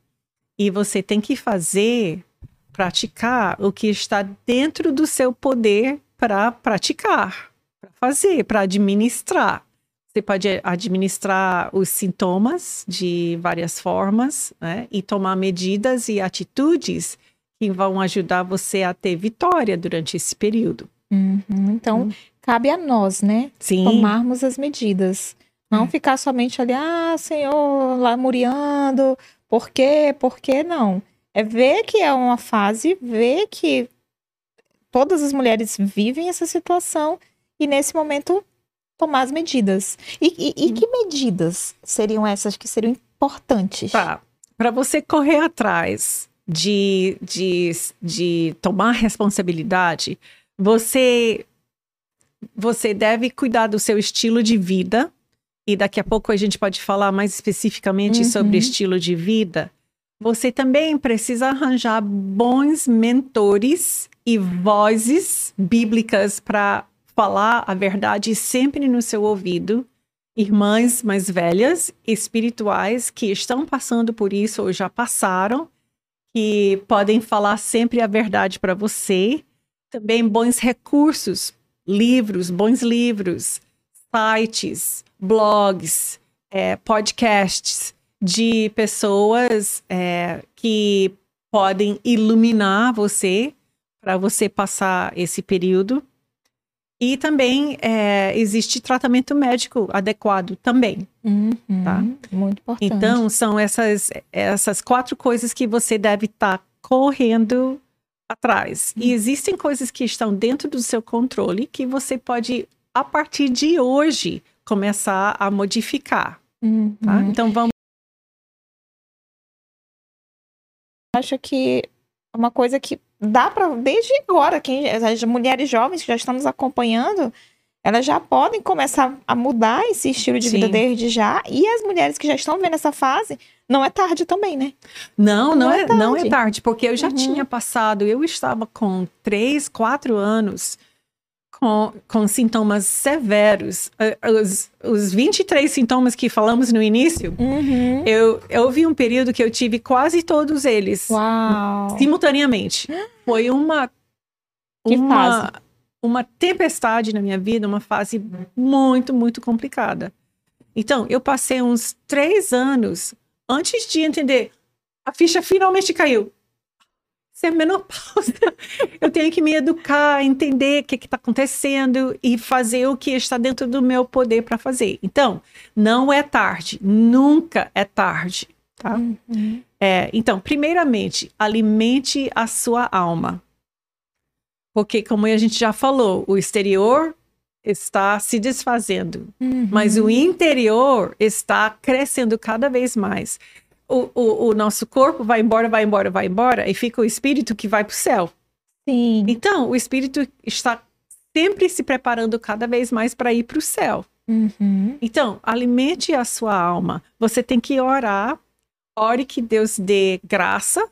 e você tem que fazer, praticar o que está dentro do seu poder para praticar, para fazer, para administrar. Você pode administrar os sintomas de várias formas, né? E tomar medidas e atitudes que vão ajudar você a ter vitória durante esse período. Uhum, Então, cabe a nós, né? Sim. tomarmos as medidas. Não É. ficar somente ali, ah, Senhor, lamuriando, por quê, por quê, não. É ver que é uma fase, ver que todas as mulheres vivem essa situação e nesse momento tomar as medidas. E, e- e que medidas seriam essas que seriam importantes? Tá. Para você correr atrás de, de, de tomar responsabilidade, você, você deve cuidar do seu estilo de vida. E daqui a pouco a gente pode falar mais especificamente Uhum. sobre estilo de vida. Você também precisa arranjar bons mentores e vozes bíblicas para falar a verdade sempre no seu ouvido irmãs mais velhas, espirituais, que estão passando por isso ou já passaram, que podem falar sempre a verdade para você. Também bons recursos, livros, bons livros, sites, blogs, eh, podcasts de pessoas eh, que podem iluminar você para você passar esse período. E também eh, existe tratamento médico adequado também. Uhum, Tá. Muito importante. Então, são essas, essas quatro coisas que você deve estar correndo atrás. E existem coisas que estão dentro do seu controle que você pode, a partir de hoje, começar a modificar. Uhum. Tá? Então, vamos. acho que é uma coisa que dá para desde agora, quem as mulheres jovens que já estamos acompanhando, elas já podem começar a mudar esse estilo de vida Sim. desde já. E as mulheres que já estão vendo essa fase, não é tarde também, né? Não, não, Não é é, não é tarde. tarde, porque eu já Uhum. tinha passado, eu estava com três, quatro anos com, com sintomas severos. Eh, Os, os 23 sintomas que falamos no início, Uhum. eu, eu vi um período que eu tive quase todos eles. Uau. simultaneamente. Foi uma Que uma, uma tempestade na minha vida, uma fase muito, muito complicada. Então, eu passei uns três anos antes de entender. A ficha finalmente caiu. Ser menopausa. eu tenho que me educar, entender o que está acontecendo e fazer o que está dentro do meu poder para fazer. Então, não é tarde, nunca é tarde, tá? Uhum. É, então, primeiramente, alimente a sua alma. Porque, como a gente já falou, o exterior está se desfazendo, uhum. mas o interior está crescendo cada vez mais o, o, o nosso corpo vai embora, vai embora, vai embora, e fica o espírito que vai para o céu. Sim. Então, o espírito está sempre se preparando cada vez mais para ir para o céu. Uhum. Então, alimente a sua alma. Você tem que orar. Ore que Deus dê graça,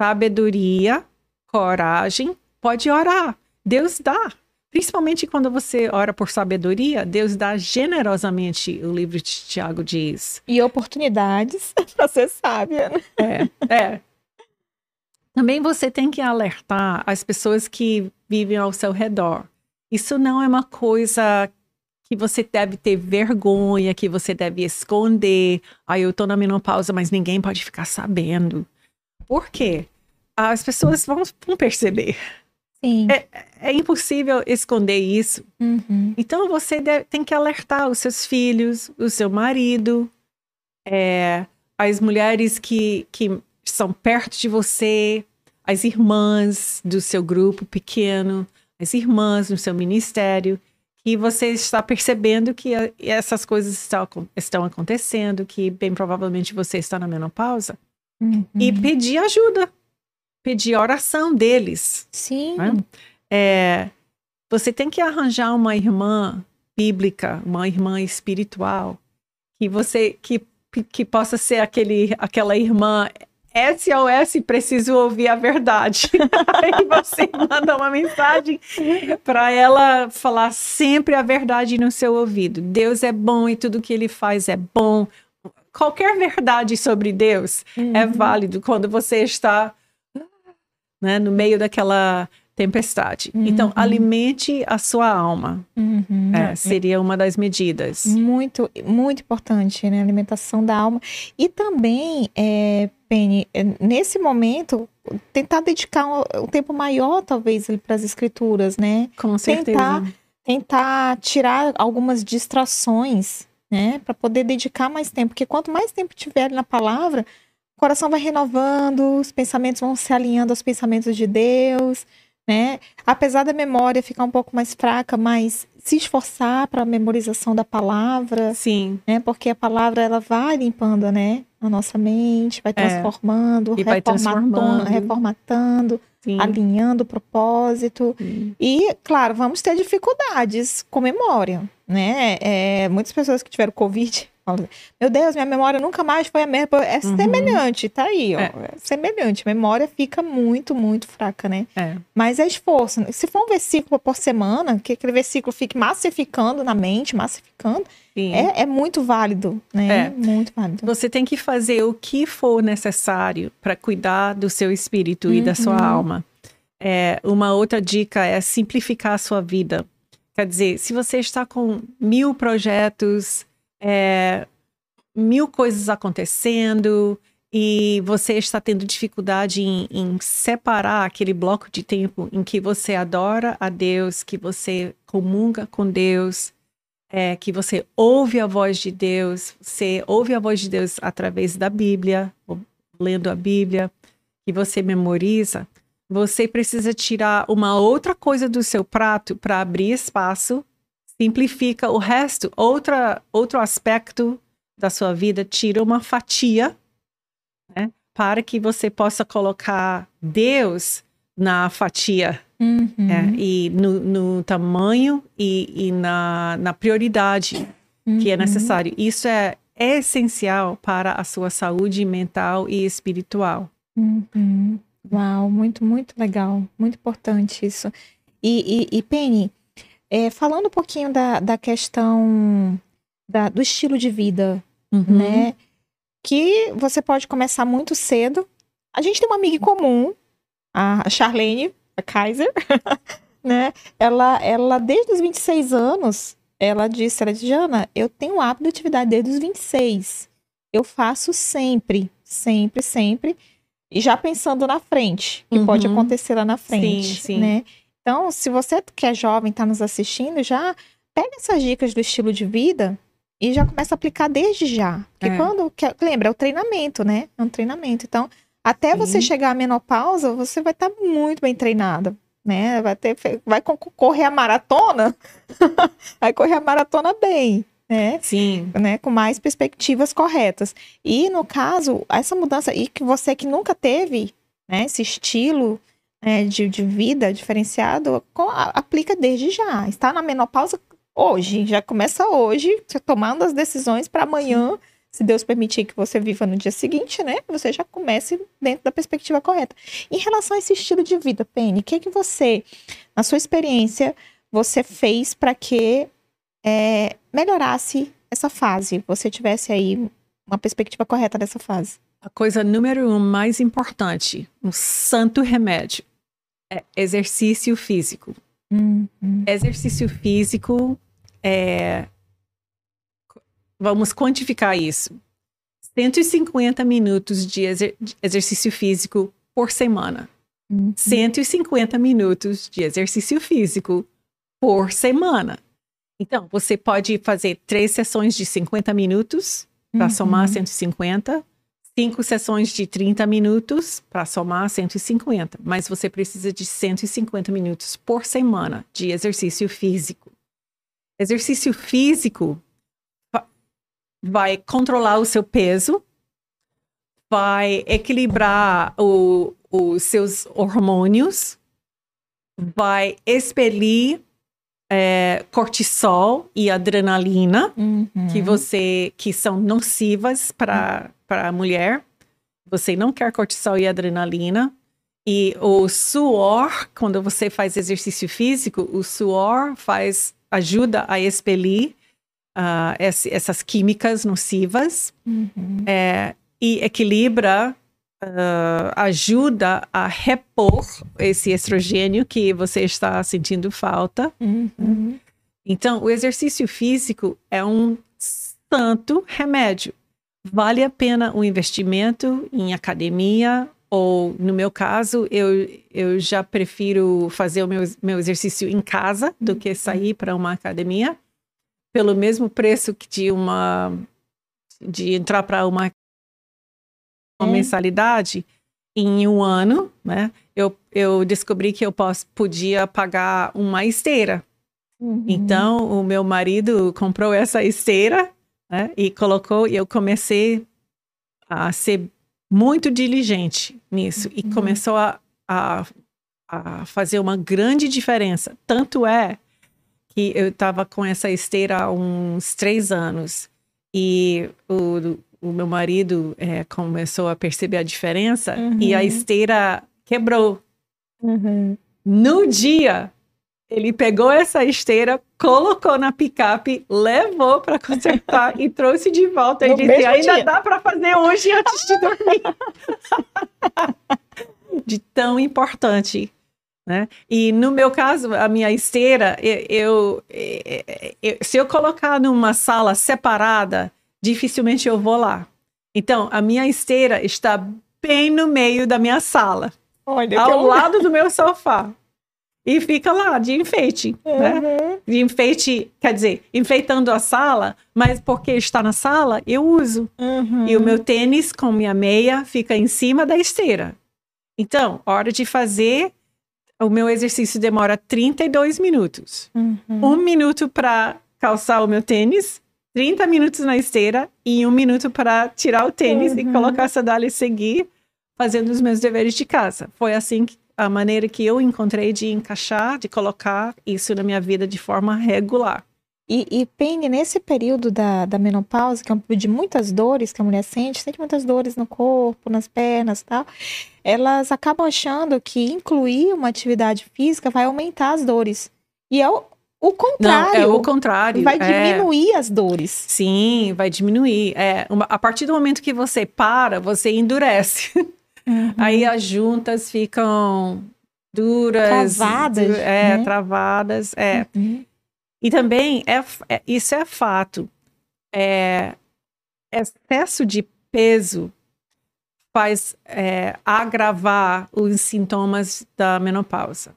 sabedoria, coragem. Pode orar. Deus dá. Principalmente quando você ora por sabedoria, Deus dá generosamente, o livro de Tiago diz. E oportunidades para ser sábia. Né? É, é. Também você tem que alertar as pessoas que vivem ao seu redor. Isso não é uma coisa que você deve ter vergonha, que você deve esconder. Ah, eu tô na menopausa, mas ninguém pode ficar sabendo. Por quê? As pessoas vão, vão perceber. Sim. É, é impossível esconder isso. Uhum. Então você deve, tem que alertar os seus filhos, o seu marido, é, as mulheres que, que são perto de você, as irmãs do seu grupo pequeno, as irmãs do seu ministério, que você está percebendo que essas coisas estão, estão acontecendo, que bem provavelmente você está na menopausa, uhum. e pedir ajuda pedir oração deles. Sim. Né? É, você tem que arranjar uma irmã bíblica, uma irmã espiritual, que você que, que possa ser aquele, aquela irmã SOS, preciso ouvir a verdade. Aí você manda uma mensagem para ela falar sempre a verdade no seu ouvido. Deus é bom e tudo que ele faz é bom. Qualquer verdade sobre Deus é uhum. é válido quando você está né, no meio daquela tempestade. Uhum. Então, alimente a sua alma. Uhum. É, seria uma das medidas. Muito, muito importante, né? Alimentação da alma. E também, é, Penny, é, nesse momento, tentar dedicar um, um tempo maior, talvez, para as escrituras, né? Com certeza. Tentar, tentar tirar algumas distrações, né? Para poder dedicar mais tempo. Porque quanto mais tempo tiver na palavra, o coração vai renovando, os pensamentos vão se alinhando aos pensamentos de Deus, né? Apesar da memória ficar um pouco mais fraca, mas se esforçar para a memorização da palavra, sim, né? Porque a palavra ela vai limpando, né? A nossa mente, vai é. transformando, é. vai transformando, reformatando, sim. alinhando o propósito. Sim. E, claro, vamos ter dificuldades com memória, né? É, muitas pessoas que tiveram Covid meu Deus, minha memória nunca mais foi a mesma. É uhum. semelhante, tá aí, ó. É. é. semelhante. A memória fica muito, muito fraca, né? É. Mas é esforço. Se for um versículo por semana, que aquele versículo fique massificando na mente, massificando, é, é, muito válido, né? É. Muito válido. Você tem que fazer o que for necessário para cuidar do seu espírito uhum. e da sua uhum. alma. É, uma outra dica é simplificar a sua vida. Quer dizer, se você está com mil projetos, é, mil coisas acontecendo e você está tendo dificuldade em, em, separar aquele bloco de tempo em que você adora a Deus, que você comunga com Deus, é, que você ouve a voz de Deus, você ouve a voz de Deus através da Bíblia, lendo a Bíblia, que você memoriza, você precisa tirar uma outra coisa do seu prato para abrir espaço simplifica o resto. Outra, outro aspecto da sua vida, tira uma fatia, né, para que você possa colocar Deus na fatia. Uhum. É, e no, no, tamanho e, e na, na prioridade uhum. que é uhum. necessário. Isso é, é, essencial para a sua saúde mental e espiritual. Uhum. Uau, muito, muito legal. Muito importante isso. E, e, e Penny, é, falando um pouquinho da, da questão da, do estilo de vida, uhum. né? Que você pode começar muito cedo. A gente tem uma amiga em comum, a Charlene, a Kaiser, né? Ela, ela, desde os 26 anos, ela disse, ela disse, Jana, eu tenho o hábito de atividade desde os 26. Eu faço sempre, sempre, sempre. E já pensando na frente, que Uhum. pode acontecer lá na frente, Sim, sim. né? Então, se você que é jovem está nos assistindo, já pega essas dicas do estilo de vida e já começa a aplicar desde já. Porque É. quando, lembra, é o treinamento, né? É um treinamento. Então, até você Sim. chegar à menopausa, você vai estar muito bem treinada, né? Vai ter, vai co- correr a maratona, vai correr a maratona bem, né? Sim. né, com mais perspectivas corretas. E no caso, essa mudança, e que você que nunca teve né, esse estilo né, de, de vida diferenciado, aplica desde já. Está na menopausa hoje, já começa hoje, você tomando as decisões para amanhã, se Deus permitir que você viva no dia seguinte, né? Você já comece dentro da perspectiva correta. Em relação a esse estilo de vida, Penny, o que, que você, na sua experiência, você fez para que é, melhorasse essa fase, você tivesse aí uma perspectiva correta dessa fase. A coisa número um mais importante, um santo remédio, é exercício físico. Exercício físico é. Vamos quantificar isso. 150 minutos de, exer- de exercício físico por semana. 150 minutos de exercício físico por semana. Então, você pode fazer três sessões de 50 minutos para Uhum. somar 150, cinco sessões de 30 minutos para somar 150, mas você precisa de 150 minutos por semana de exercício físico. Exercício físico va- vai controlar o seu peso, vai equilibrar o- os seus hormônios, vai expelir é, cortisol e adrenalina Uhum. que você que são nocivas para para a mulher. Você não quer cortisol e adrenalina. E o suor, quando você faz exercício físico, o suor faz ajuda a expelir ah, esse- essas químicas nocivas Uhum. é, e equilibra, ah, ajuda a repor esse estrogênio que você está sentindo falta. Uhum. Então, o exercício físico é um santo remédio. Vale a pena o investimento em academia, ou no meu caso, eu, eu já prefiro fazer o meu, meu exercício em casa do que sair para uma academia, pelo mesmo preço que de uma de entrar para uma, uma É. mensalidade em um ano, né? Eu, eu descobri que eu posso, podia pagar uma esteira. Uhum. Então, o meu marido comprou essa esteira né, e colocou, e eu comecei a ser muito diligente nisso e Uhum. começou a, a, a fazer uma grande diferença. Tanto é que eu estava com essa esteira há uns três anos e o, o meu marido eh, começou a perceber a diferença e a Uhum. esteira quebrou. Uhum. No dia, ele pegou essa esteira, colocou na picape, levou para consertar e trouxe de volta. E disse: ainda dia." dá para fazer hoje antes de dormir. de tão importante. Né? E no meu caso, a minha esteira, eu, eu- eu- eu- se eu colocar numa sala separada, dificilmente eu vou lá. Então, a minha esteira está bem no meio da minha sala Olha, ao lado do meu sofá. E fica lá, de enfeite, né? Uhum. De enfeite, quer dizer, enfeitando a sala, mas porque está na sala, eu uso. Uhum. E o meu tênis com minha meia fica em cima da esteira. Então, hora de fazer, o meu exercício demora 32 minutos. Uhum. Um minuto para calçar o meu tênis, 30 minutos na esteira e um minuto para tirar o tênis e Uhum. colocar a sandália e seguir fazendo os meus deveres de casa. Foi assim que, a maneira que eu encontrei de encaixar, de colocar isso na minha vida de forma regular. E, e Penny, nesse período da, da menopausa, que é um período de muitas dores que a mulher sente, sente muitas dores no corpo, nas pernas e tal, elas acabam achando que incluir uma atividade física vai aumentar as dores. E é o, o contrário. Não, é o contrário. Vai é. diminuir as dores. Sim, vai diminuir. É, uma- a partir do momento que você para, você endurece. Aí as juntas ficam duras. Travadas, du- É, né? travadas. É. Uhum. E também, é, é- isso é fato. É, excesso de peso faz é, agravar os sintomas da menopausa.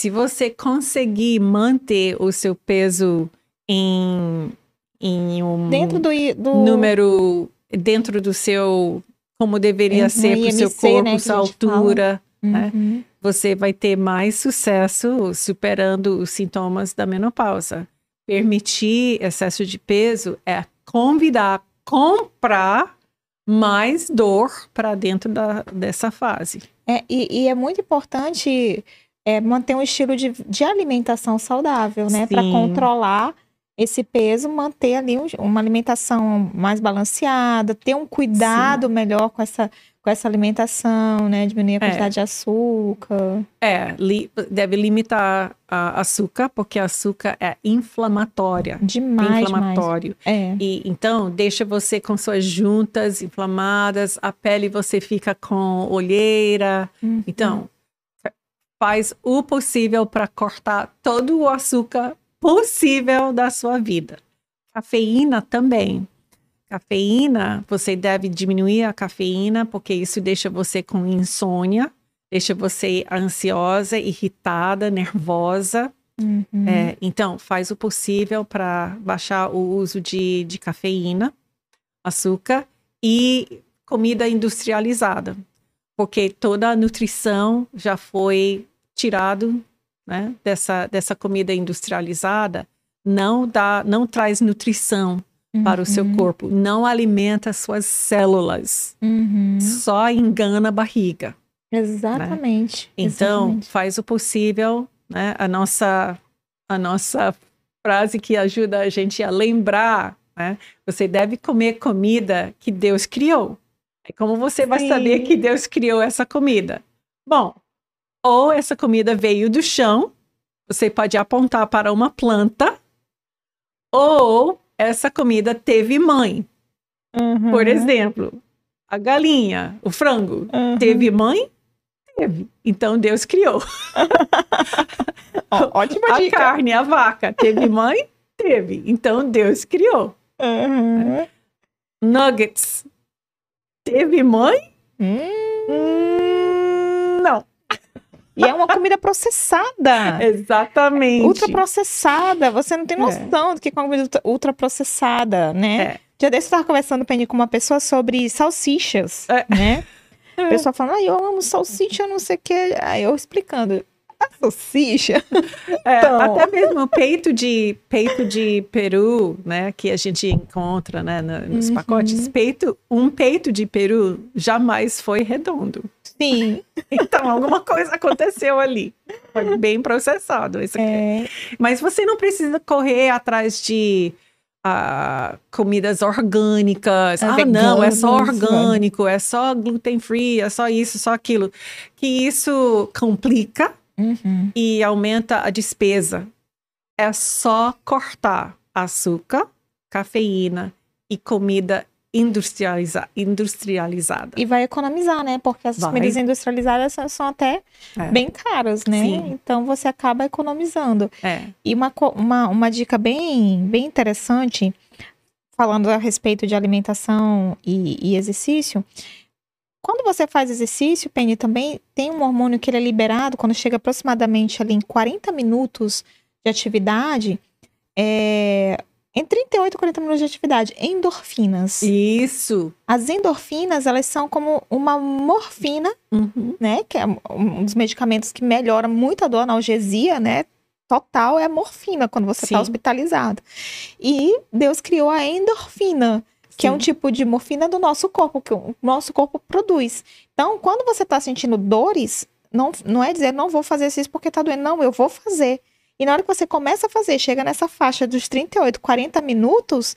Se você conseguir manter o seu peso em, em um Dentro do, do... número dentro do seu como deveria Uhum, ser para o seu IMC, corpo, né, sua altura, né? Uhum. Você vai ter mais sucesso superando os sintomas da menopausa. Permitir excesso de peso é convidar, comprar mais dor para dentro da, dessa fase. É, e, e é muito importante é, manter um estilo de, de alimentação saudável, né? Para Sim. controlar esse peso, manter ali um- uma alimentação mais balanceada, ter um cuidado melhor com essa, com essa alimentação, né? Diminuir a É. quantidade de açúcar. É, li- deve limitar a açúcar, porque açúcar é inflamatória. Demais, demais. inflamatório. É. E então deixa você com suas juntas inflamadas, a pele você fica com olheira. Uhum. Então, faz o possível para cortar todo o açúcar possível da sua vida. Cafeína também. Cafeína, você deve diminuir a cafeína, porque isso deixa você com insônia, deixa você ansiosa, irritada, nervosa. Uhum. É, então, faz o possível para baixar o uso de, de cafeína, açúcar e comida industrializada, porque toda a nutrição já foi tirado né, dessa, dessa comida industrializada, não dá, não traz nutrição para o seu Uhum. corpo, não alimenta suas células, Uhum. só engana a barriga. Exatamente. Então, exatamente. faz o possível, né? A nossa, a nossa frase que ajuda a gente a lembrar, né? Você deve comer comida que Deus criou. E como você vai Sim. saber que Deus criou essa comida? Bom, ou essa comida veio do chão, você pode apontar para uma planta, ou essa comida teve mãe. Uhum. Por exemplo, a galinha, o frango, Uhum. Teve mãe? Teve. Então Deus criou. Ó, ótima A dica. carne, a vaca. Teve mãe? Teve. Então Deus criou. Uhum. Nuggets. Teve mãe? Hum. Hum. E é uma comida processada. Exatamente. Ultraprocessada. Você não tem É. noção do que é uma comida ultra- ultraprocessada, né? É. Dia desse eu estava conversando, Penny, com uma pessoa sobre salsichas, É. né? A pessoa falando, ah, eu amo salsicha, não sei o quê. Aí eu explicando, a salsicha? É, Então. Até mesmo o peito de peito de peru, né, que a gente encontra, né, no- nos Uhum. pacotes. Peito, um peito de peru jamais foi redondo. Sim. Então alguma coisa aconteceu ali. Foi bem processado isso aqui. É, Mas você não precisa correr atrás de ah, comidas orgânicas. É ah, não, é só veganas, orgânico, é só gluten free, é só isso, só aquilo. Que isso complica uhum. e aumenta a despesa. É só cortar açúcar, cafeína e comida industrializa industrializada. E vai economizar, né? Porque as Vai. comidas industrializadas são, são até É. bem caras, né? Sim. Então você acaba economizando. É. E uma, uma, uma dica bem, bem interessante, falando a respeito de alimentação e, e exercício. Quando você faz exercício, Penny, também tem um hormônio que ele é liberado quando chega aproximadamente ali em 40 minutos de atividade, é, em 38 e 40 minutos de atividade, endorfinas. Isso. As endorfinas, elas são como uma morfina Uhum. né? Que é um dos medicamentos que melhora muito a dor, analgesia, né? Total é a morfina quando você está Sim. hospitalizado. E Deus criou a endorfina, que é um Sim. tipo de morfina do nosso corpo, que o nosso corpo produz. Então, quando você está sentindo dores, não, não é dizer não vou fazer isso porque está doendo, não, eu vou fazer. E na hora que você começa a fazer, chega nessa faixa dos 38, 40 minutos,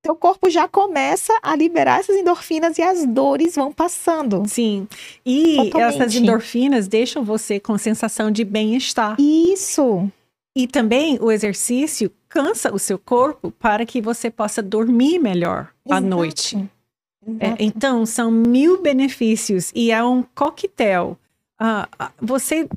teu corpo já começa a liberar essas endorfinas e as dores vão passando. Sim. E Totalmente. essas endorfinas deixam você com sensação de bem-estar. Isso. E também o exercício cansa o seu corpo para que você possa dormir melhor à Exato. noite. É, então, são mil benefícios e é um coquetel. Ah, ah, você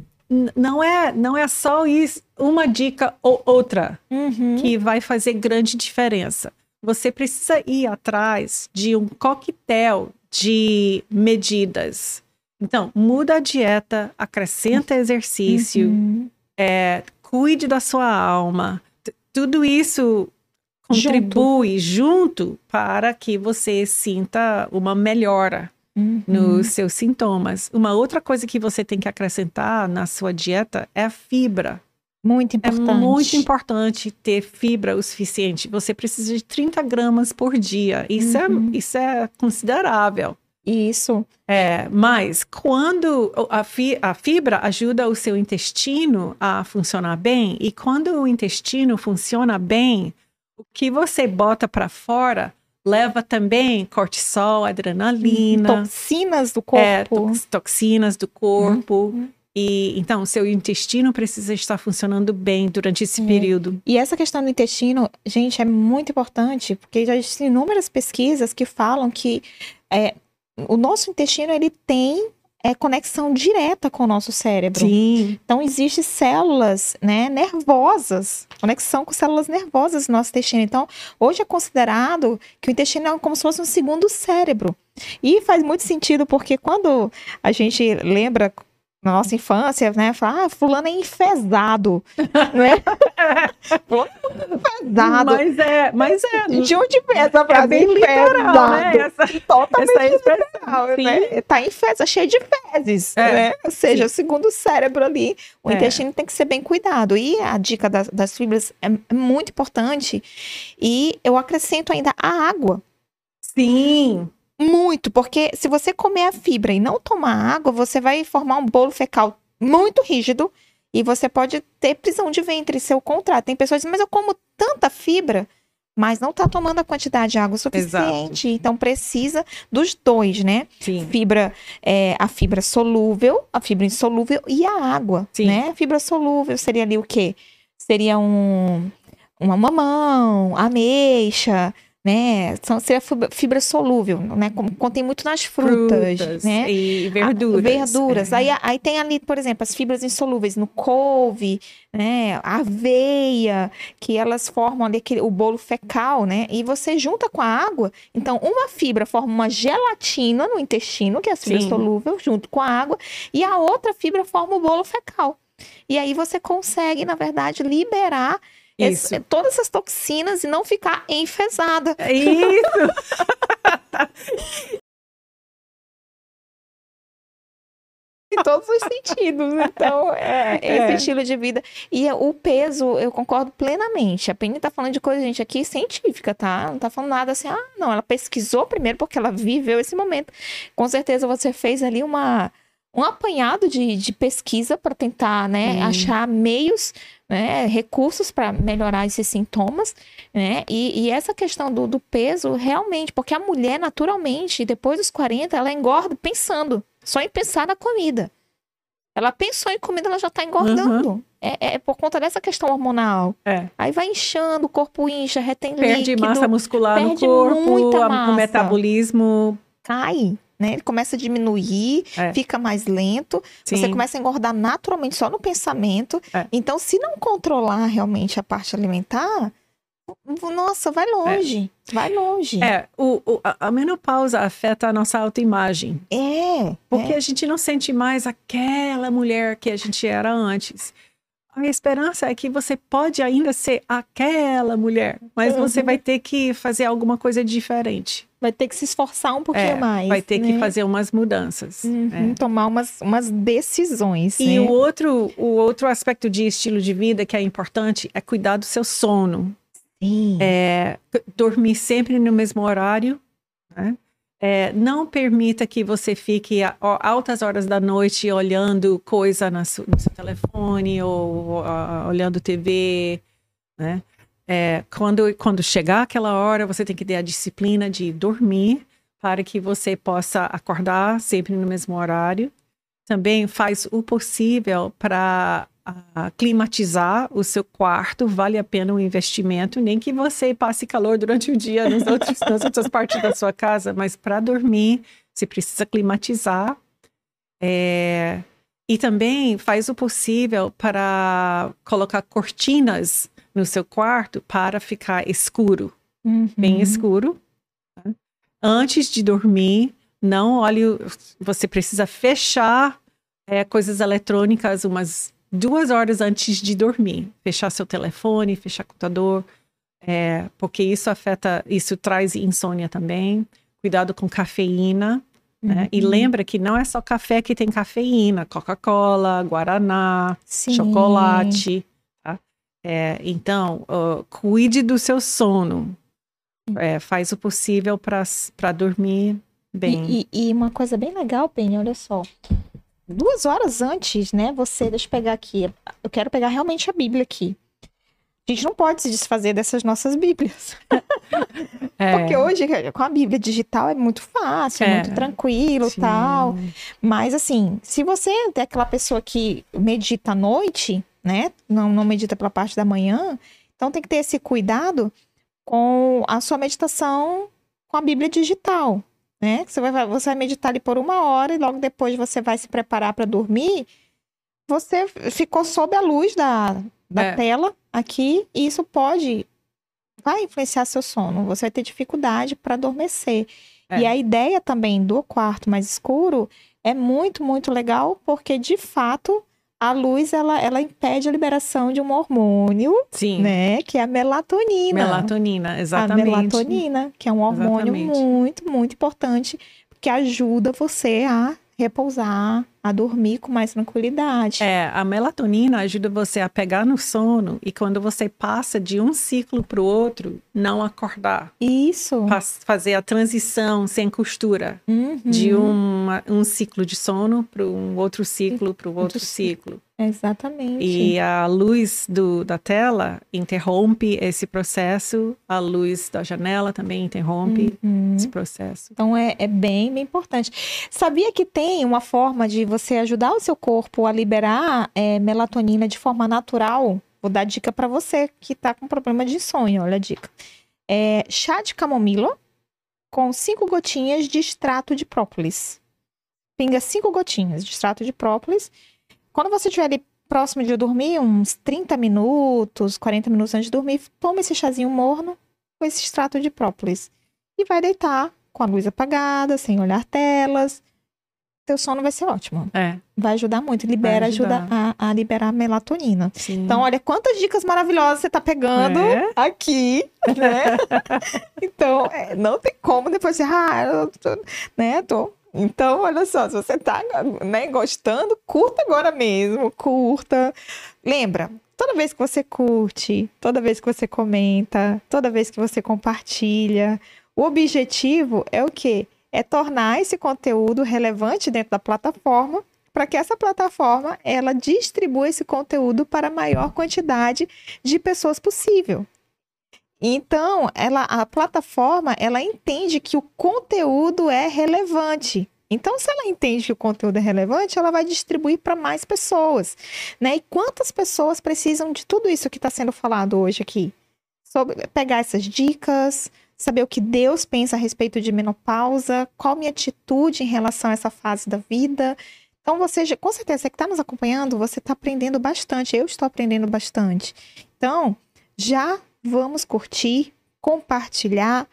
não é, não é só isso, uma dica ou outra Uhum. que vai fazer grande diferença. Você precisa ir atrás de um coquetel de medidas. Então, muda a dieta, acrescenta exercício, Uhum. é, cuide da sua alma. Tudo isso contribui junto. para que você sinta uma melhora Uhum. nos seus sintomas. Uma outra coisa que você tem que acrescentar na sua dieta é a fibra. Muito importante. É muito importante ter fibra o suficiente. Você precisa de 30 gramas por dia. Isso, Uhum. é, isso é considerável. Isso. É, mas quando a, fi- a fibra ajuda o seu intestino a funcionar bem, e quando o intestino funciona bem, o que você bota para fora leva também cortisol, adrenalina, Toxinas do é, corpo. tox- toxinas do corpo. Uhum. E então, seu intestino precisa estar funcionando bem durante esse É. período. E essa questão do intestino, gente, é muito importante, porque já existem inúmeras pesquisas que falam que é, o nosso intestino ele tem é, conexão direta com o nosso cérebro. Sim, Então, existem células né, nervosas, conexão com células nervosas no nosso intestino. Então, hoje é considerado que o intestino é como se fosse um segundo cérebro. E faz muito sentido, porque quando a gente lembra na nossa infância, né, fala, ah, fulano é enfesado, né? fulano é enfesado. mas é, mas é, De onde vem essa é frase? bem literal, né? Essa, Totalmente essa expressão. Sim. né? Tá em fezes, cheio de fezes, É, né? Ou seja, o segundo cérebro ali, o É. intestino tem que ser bem cuidado. E a dica das, das fibras é, é muito importante. E eu acrescento ainda a água. Sim, Muito, porque se você comer a fibra e não tomar água, você vai formar um bolo fecal muito rígido e você pode ter prisão de ventre, se o contrário. Tem pessoas que dizem, mas eu como tanta fibra, mas não está tomando a quantidade de água suficiente. Então precisa dos dois, né? sim. Fibra, é, a fibra solúvel, a fibra insolúvel e a água, Sim. né? A fibra solúvel seria ali o quê? Seria um, uma mamão, ameixa, né? São, seria fibra, solúvel, né? Como contém muito nas frutas, né? e verduras. Verduras. É. Aí, aí tem ali, por exemplo, as fibras insolúveis no couve, né? Aveia, que elas formam ali aquele, o bolo fecal, né? E você junta com a água. Então, uma fibra forma uma gelatina no intestino, que é a fibra Sim. solúvel, junto com a água, e a outra fibra forma o bolo fecal. E aí você consegue, na verdade, liberar esse- Isso. todas essas toxinas e não ficar enfesada. É Isso. em todos os sentidos. Então, é, esse É. estilo de vida. E o peso, eu concordo plenamente. A Penny tá falando de coisa, gente, aqui científica, tá? Não tá falando nada assim, ah, não. Ela pesquisou primeiro porque ela viveu esse momento. Com certeza você fez ali uma. Um apanhado de, de pesquisa para tentar, né, achar meios, né, recursos para melhorar esses sintomas, né? E, e essa questão do, do peso, realmente, porque a mulher, naturalmente, depois dos 40, ela engorda pensando, só em pensar na comida. Ela pensou em comida, ela já tá engordando. É, é por conta dessa questão hormonal. É. Aí vai inchando, o corpo incha, retém Perde líquido, massa muscular no perde corpo, muita a- o massa. metabolismo. cai, né? Ele começa a diminuir, É. fica mais lento. Você Sim. começa a engordar naturalmente só no pensamento. É. Então, se não controlar realmente a parte alimentar, nossa, vai longe. Vai longe. É, o, o- a, a menopausa afeta a nossa autoimagem. É. Porque é. a gente não sente mais aquela mulher que a gente era antes. A esperança é que você pode ainda ser aquela mulher, mas você Uhum. vai ter que fazer alguma coisa diferente. Vai ter que se esforçar um pouquinho É, mais. vai ter que né? fazer umas mudanças. Uhum, É. tomar umas, umas decisões. E né? o outro, o outro aspecto de estilo de vida que é importante é cuidar do seu sono. Sim. É, dormir sempre no mesmo horário. né? É, não permita que você fique a, a altas horas da noite olhando coisa su- no seu telefone ou ah, olhando TV. Né? É, quando, quando chegar aquela hora, você tem que ter a disciplina de dormir para que você possa acordar sempre no mesmo horário. Também faz o possível para ah, climatizar o seu quarto, vale a pena um investimento, nem que você passe calor durante o dia nos outros, nas outras partes da sua casa, mas para dormir, você precisa climatizar. É, e também faz o possível para colocar cortinas no seu quarto para ficar escuro, bem Uhum. escuro. tá? Antes de dormir, não olhe. Você precisa fechar é, coisas eletrônicas umas duas horas antes de dormir. Fechar seu telefone, fechar computador, é, porque isso afeta, isso traz insônia também. Cuidado com cafeína. Né? E Uhum. lembra que não é só café que tem cafeína, Coca-Cola, Guaraná, Sim. chocolate. Tá? É, então, ó, cuide do seu sono. É, faz o possível para dormir bem. E, e- e uma coisa bem legal, Penny, olha só. Duas horas antes, né? Você, deixa eu pegar aqui. Eu quero pegar realmente a Bíblia aqui. A gente não pode se desfazer dessas nossas Bíblias. É, Porque hoje, com a Bíblia digital, é muito fácil, É. muito tranquilo e sim. tal. Mas, assim, se você é aquela pessoa que medita à noite, né? Não, não medita pela parte da manhã, então tem que ter esse cuidado com a sua meditação com a Bíblia digital, né? Você vai, você vai meditar ali por uma hora e logo depois você vai se preparar para dormir. Você ficou sob a luz da, da É. tela aqui e isso pode vai influenciar seu sono. Você vai ter dificuldade para adormecer. É. E a ideia também do quarto mais escuro é muito, muito legal, porque de fato a luz ela, ela impede a liberação de um hormônio, Sim, né? Que é a melatonina. melatonina, exatamente. A melatonina, que é um hormônio Exatamente. muito, muito importante, que ajuda você a repousar, a dormir com mais tranquilidade. É, a melatonina ajuda você a pegar no sono e quando você passa de um ciclo para o outro, não acordar. Isso. Faz- fazer a transição sem costura Uhum. de uma- um ciclo de sono para um outro ciclo para o outro ciclo. Exatamente. E a luz do, da tela interrompe esse processo, a luz da janela também interrompe Uhum. esse processo. Então é, é bem, bem importante. Sabia que tem uma forma de você ajudar o seu corpo a liberar é, melatonina de forma natural? Vou dar dica para você que tá com problema de insônia. Olha a dica. É chá de camomila com cinco gotinhas de extrato de própolis. Pinga cinco gotinhas de extrato de própolis. Quando você estiver ali próximo de dormir, uns 30 minutos, 40 minutos antes de dormir, toma esse chazinho morno com esse extrato de própolis. E vai deitar com a luz apagada, sem olhar telas. Teu sono vai ser ótimo. É, Vai ajudar muito. Libera, ajuda a, a liberar a melatonina. sim. Então, olha quantas dicas maravilhosas você tá pegando É. aqui, né? então, é, não tem como depois você, ah, eu tô, né, tô. Então, olha só, se você tá, né, gostando, curta agora mesmo, curta. Lembra, toda vez que você curte, toda vez que você comenta, toda vez que você compartilha, o objetivo é o quê? É tornar esse conteúdo relevante dentro da plataforma para que essa plataforma ela distribua esse conteúdo para a maior quantidade de pessoas possível. Então, ela, a plataforma, ela entende que o conteúdo é relevante. Então, se ela entende que o conteúdo é relevante, ela vai distribuir para mais pessoas, né? E quantas pessoas precisam de tudo isso que está sendo falado hoje aqui? Sobre pegar essas dicas, saber o que Deus pensa a respeito de menopausa, qual minha atitude em relação a essa fase da vida. Então, você, com certeza, você que está nos acompanhando, você está aprendendo bastante. Eu estou aprendendo bastante. Então, já vamos curtir, compartilhar,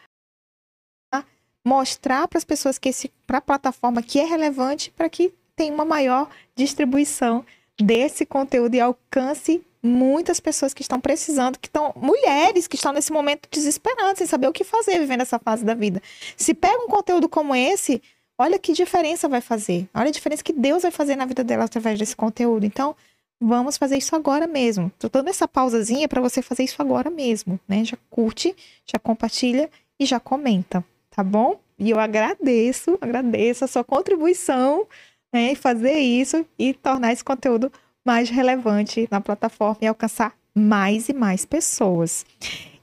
tá? mostrar para as pessoas que esse, para a plataforma que é relevante para que tenha uma maior distribuição desse conteúdo e alcance muitas pessoas que estão precisando, que estão mulheres que estão nesse momento desesperadas, sem saber o que fazer vivendo essa fase da vida. Se pega um conteúdo como esse, olha que diferença vai fazer. Olha a diferença que Deus vai fazer na vida dela através desse conteúdo. Então, vamos fazer isso agora mesmo. Tô dando essa pausazinha para você fazer isso agora mesmo, né? Já curte, já compartilha e já comenta, tá bom? E eu agradeço, agradeço a sua contribuição né, em fazer isso e tornar esse conteúdo mais relevante na plataforma e alcançar mais e mais pessoas.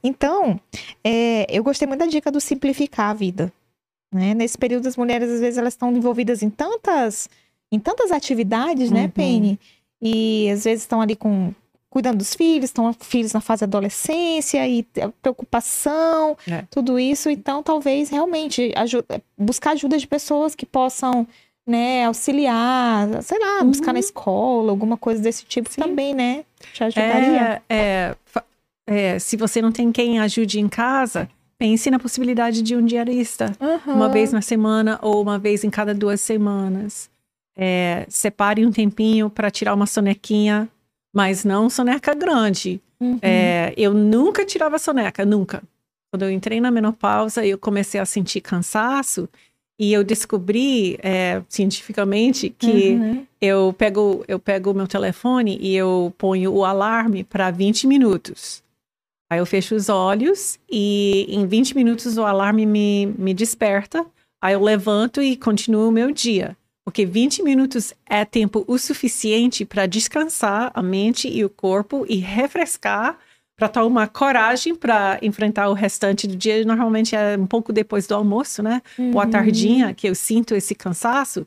Então, é, eu gostei muito da dica do simplificar a vida. Né? Nesse período, as mulheres, às vezes, elas estão envolvidas em tantas, em tantas atividades, né, Uhum. Penny? E às vezes estão ali com cuidando dos filhos, estão filhos na fase da adolescência e preocupação, É. tudo isso. Então, talvez realmente aju- buscar ajuda de pessoas que possam né, auxiliar, sei lá, buscar na escola, alguma coisa desse tipo Sim. também, né? Te ajudaria. É, é, é, se você não tem quem ajude em casa, pense na possibilidade de um diarista. Uhum. Uma vez na semana ou uma vez em cada duas semanas. É, separe um tempinho para tirar uma sonequinha, mas não soneca grande. Uhum. É, eu nunca tirava soneca, nunca. Quando eu entrei na menopausa, eu comecei a sentir cansaço e eu descobri é, cientificamente que Uhum. eu pego eu pego o meu telefone e eu ponho o alarme para 20 minutos. Aí eu fecho os olhos e em 20 minutos o alarme me, me desperta. Aí eu levanto e continuo o meu dia. Porque 20 minutos é tempo o suficiente para descansar a mente e o corpo e refrescar para tomar coragem para enfrentar o restante do dia. Normalmente é um pouco depois do almoço, né? Ou à Uhum. tardinha que eu sinto esse cansaço.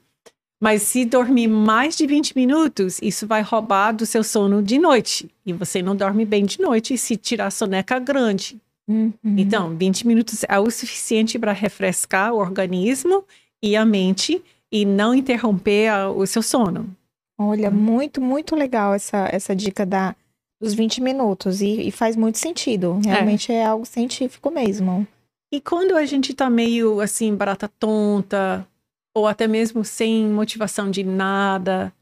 Mas se dormir mais de 20 minutos, isso vai roubar do seu sono de noite. E você não dorme bem de noite se tirar soneca grande. Uhum. Então, 20 minutos é o suficiente para refrescar o organismo e a mente e não interromper a- o seu sono. Olha, muito, muito legal essa, essa dica da, dos 20 minutos. E, e faz muito sentido. Realmente é. algo científico mesmo. E quando a gente tá meio assim, barata tonta, ou até mesmo sem motivação de nada,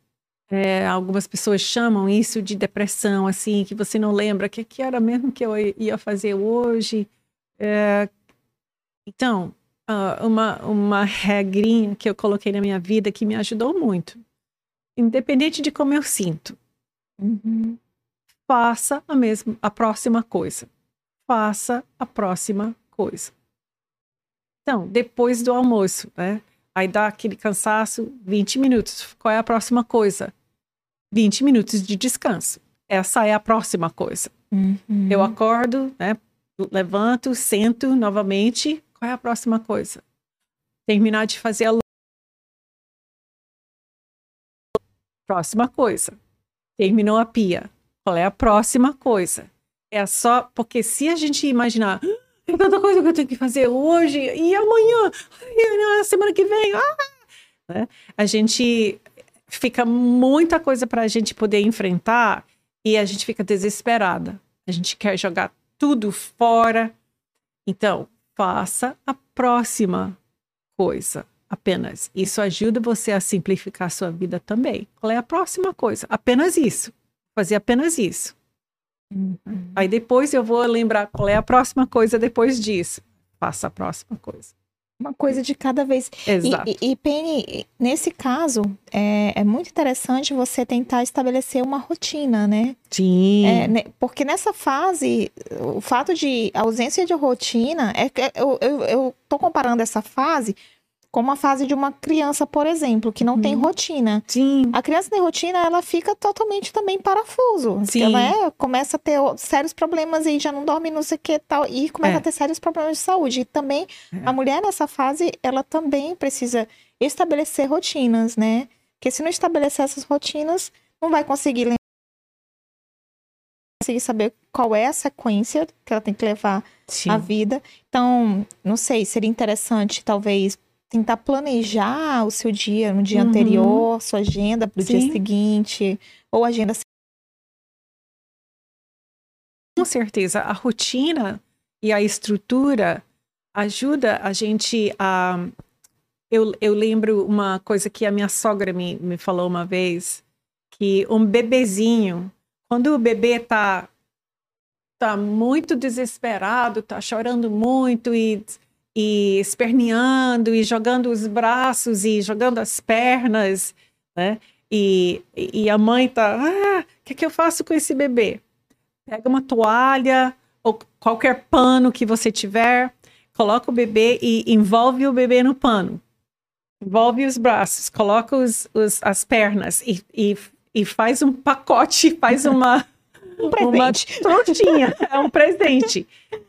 é, algumas pessoas chamam isso de depressão, assim, que você não lembra o que, que era mesmo que eu ia fazer hoje. É, então, ah, uma, uma regrinha que eu coloquei na minha vida que me ajudou muito. Independente de como eu sinto, Uhum. Faça a mesma, a próxima coisa. Faça a próxima coisa. Então, depois do almoço, né? Aí dá aquele cansaço, 20 minutos. Qual é a próxima coisa? 20 minutos de descanso. Essa é a próxima coisa. Uhum. Eu acordo, né? Levanto, sento novamente. Qual é a próxima coisa? Terminar de fazer a próxima coisa. Terminou a pia. Qual é a próxima coisa? É só porque se a gente imaginar "Ah, tem tanta coisa que eu tenho que fazer hoje e amanhã, e na semana que vem, ah!", né? a gente fica muita coisa para a gente poder enfrentar e a gente fica desesperada. A gente quer jogar tudo fora. Então, faça a próxima coisa apenas. Isso ajuda você a simplificar a sua vida também. Qual é a próxima coisa? Apenas isso. Fazer apenas isso. Uhum. Aí depois eu vou lembrar qual é a próxima coisa depois disso. Faça a próxima coisa. Uma coisa de cada vez. E- Exato. E, e, Penny, nesse caso, é, é muito interessante você tentar estabelecer uma rotina, né? Sim. É, né, porque nessa fase, o fato de ausência de rotina, é, que eu, eu, eu tô comparando essa fase com uma fase de uma criança, por exemplo, que não tem Uhum. rotina. Sim. A criança sem rotina, ela fica totalmente também parafuso. Sim. Ela é, começa a ter sérios problemas e já não dorme, não sei o que tal, e começa É. a ter sérios problemas de saúde. E também, É. a mulher nessa fase, ela também precisa estabelecer rotinas, né? Porque se não estabelecer essas rotinas, não vai conseguir lembrar, conseguir saber qual é a sequência que ela tem que levar Sim. a vida. Então, não sei, seria interessante talvez tentar planejar o seu dia no dia Uhum. anterior, sua agenda para o dia seguinte, ou agenda Com certeza, a rotina e a estrutura ajuda a gente a. Eu, eu lembro uma coisa que a minha sogra me, me falou uma vez, que um bebezinho, quando o bebê tá, tá muito desesperado, tá chorando muito e, e esperneando e jogando os braços e jogando as pernas, né? E, e a mãe tá, ah, o que, que eu faço com esse bebê? Pega uma toalha ou qualquer pano que você tiver, coloca o bebê e envolve o bebê no pano. Envolve os braços, coloca os, os- as pernas e, e, e faz um pacote, faz uma, um uma presente. trouxinha, é um presente.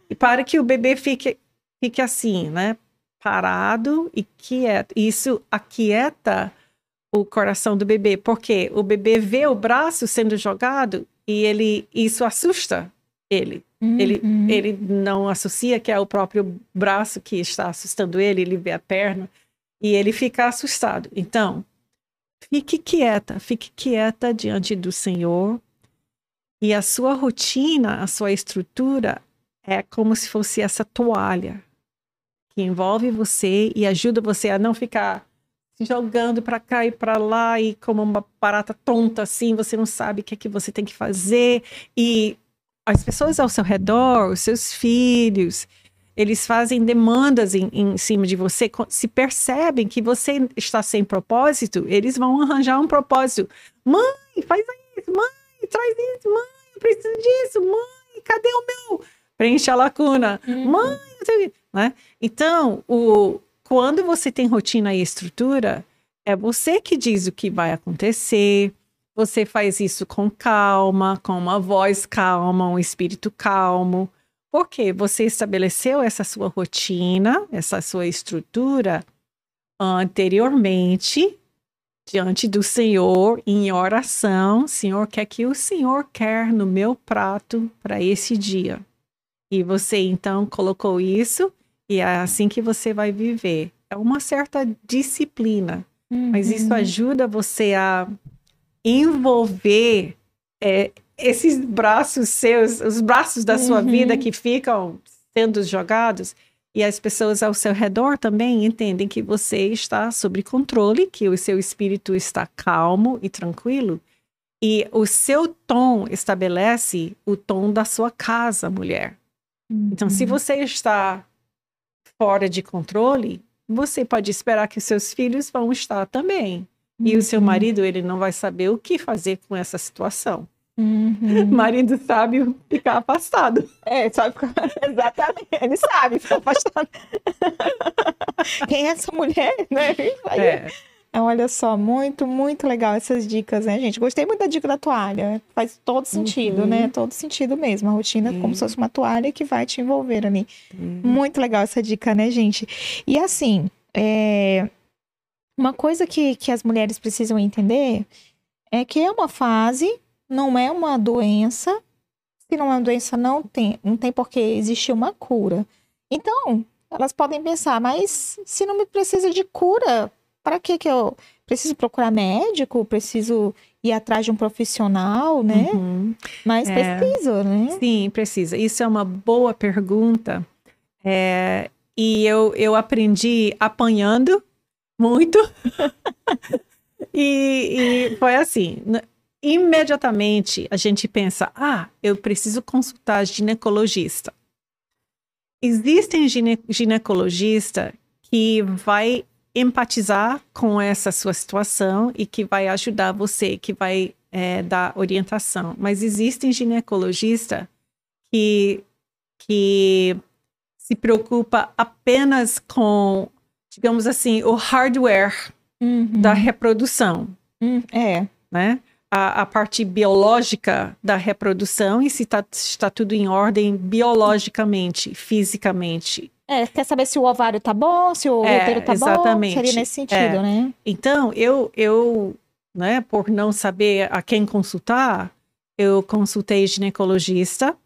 E para que o bebê fique, fique assim, né? Parado e quieto. Isso aquieta o coração do bebê, porque o bebê vê o braço sendo jogado e ele isso assusta ele. Ele, Uhum. ele não associa que é o próprio braço que está assustando ele, ele vê a perna e ele fica assustado. Então, fique quieta, fique quieta diante do Senhor e a sua rotina, a sua estrutura é como se fosse essa toalha que envolve você e ajuda você a não ficar se jogando para cá e para lá e como uma barata tonta assim, você não sabe o que é que você tem que fazer e as pessoas ao seu redor, os seus filhos, eles fazem demandas em, em cima de você, se percebem que você está sem propósito, eles vão arranjar um propósito. Mãe, faz isso, mãe, traz isso, mãe, eu preciso disso, mãe, cadê o meu? Preenche a lacuna. Uhum. Mãe, né? Então, o, quando você tem rotina e estrutura, é você que diz o que vai acontecer. Você faz isso com calma, com uma voz calma, um espírito calmo. Porque você estabeleceu essa sua rotina, essa sua estrutura anteriormente diante do Senhor em oração. Senhor, o que é que o Senhor quer no meu prato para esse dia? E você então colocou isso e é assim que você vai viver. É uma certa disciplina, uhum. mas isso uhum. ajuda você a envolver é, esses braços seus, os braços da sua uhum. vida que ficam sendo jogados, e as pessoas ao seu redor também entendem que você está sob controle, que o seu espírito está calmo e tranquilo. E o seu tom estabelece o tom da sua casa, mulher. Uhum. Então, se uhum. você está fora de controle, você pode esperar que seus filhos vão estar também. Uhum. E o seu uhum. marido, ele não vai saber o que fazer com essa situação. Uhum. Marido sabe ficar afastado. É, sabe ficar... Exatamente, ele sabe ficar afastado. Quem é essa mulher, né? É. é. Olha só, muito, muito legal essas dicas, né, gente? Gostei muito da dica da toalha. Faz todo sentido, uhum. né? Todo sentido mesmo. A rotina é como se fosse uma toalha que vai te envolver ali. Uhum. Muito legal essa dica, né, gente? E assim, é... uma coisa que, que as mulheres precisam entender é que é uma fase não é uma doença. Se não é uma doença, não tem, não tem por que existir uma cura. Então, elas podem pensar, mas se não me precisa de cura, para que que eu preciso procurar médico? Preciso ir atrás de um profissional, né? Uhum. Mas é, precisa, né? Sim, precisa. Isso é uma boa pergunta. É, e eu, eu aprendi apanhando muito. e, e foi assim imediatamente a gente pensa: ah, eu preciso consultar ginecologista. Existem gine ginecologista que vai empatizar com essa sua situação e que vai ajudar você, que vai é, dar orientação. Mas existem ginecologista que, que se preocupa apenas com, digamos assim, o hardware uhum. da reprodução. Uhum. É. Né? a, a parte biológica da reprodução e se tá, está tudo em ordem biologicamente, fisicamente. É, quer saber se o ovário tá bom, se o é, útero tá exatamente. bom? Seria nesse sentido, é. né? Então, eu, eu, né, por não saber a quem consultar, eu consultei ginecologista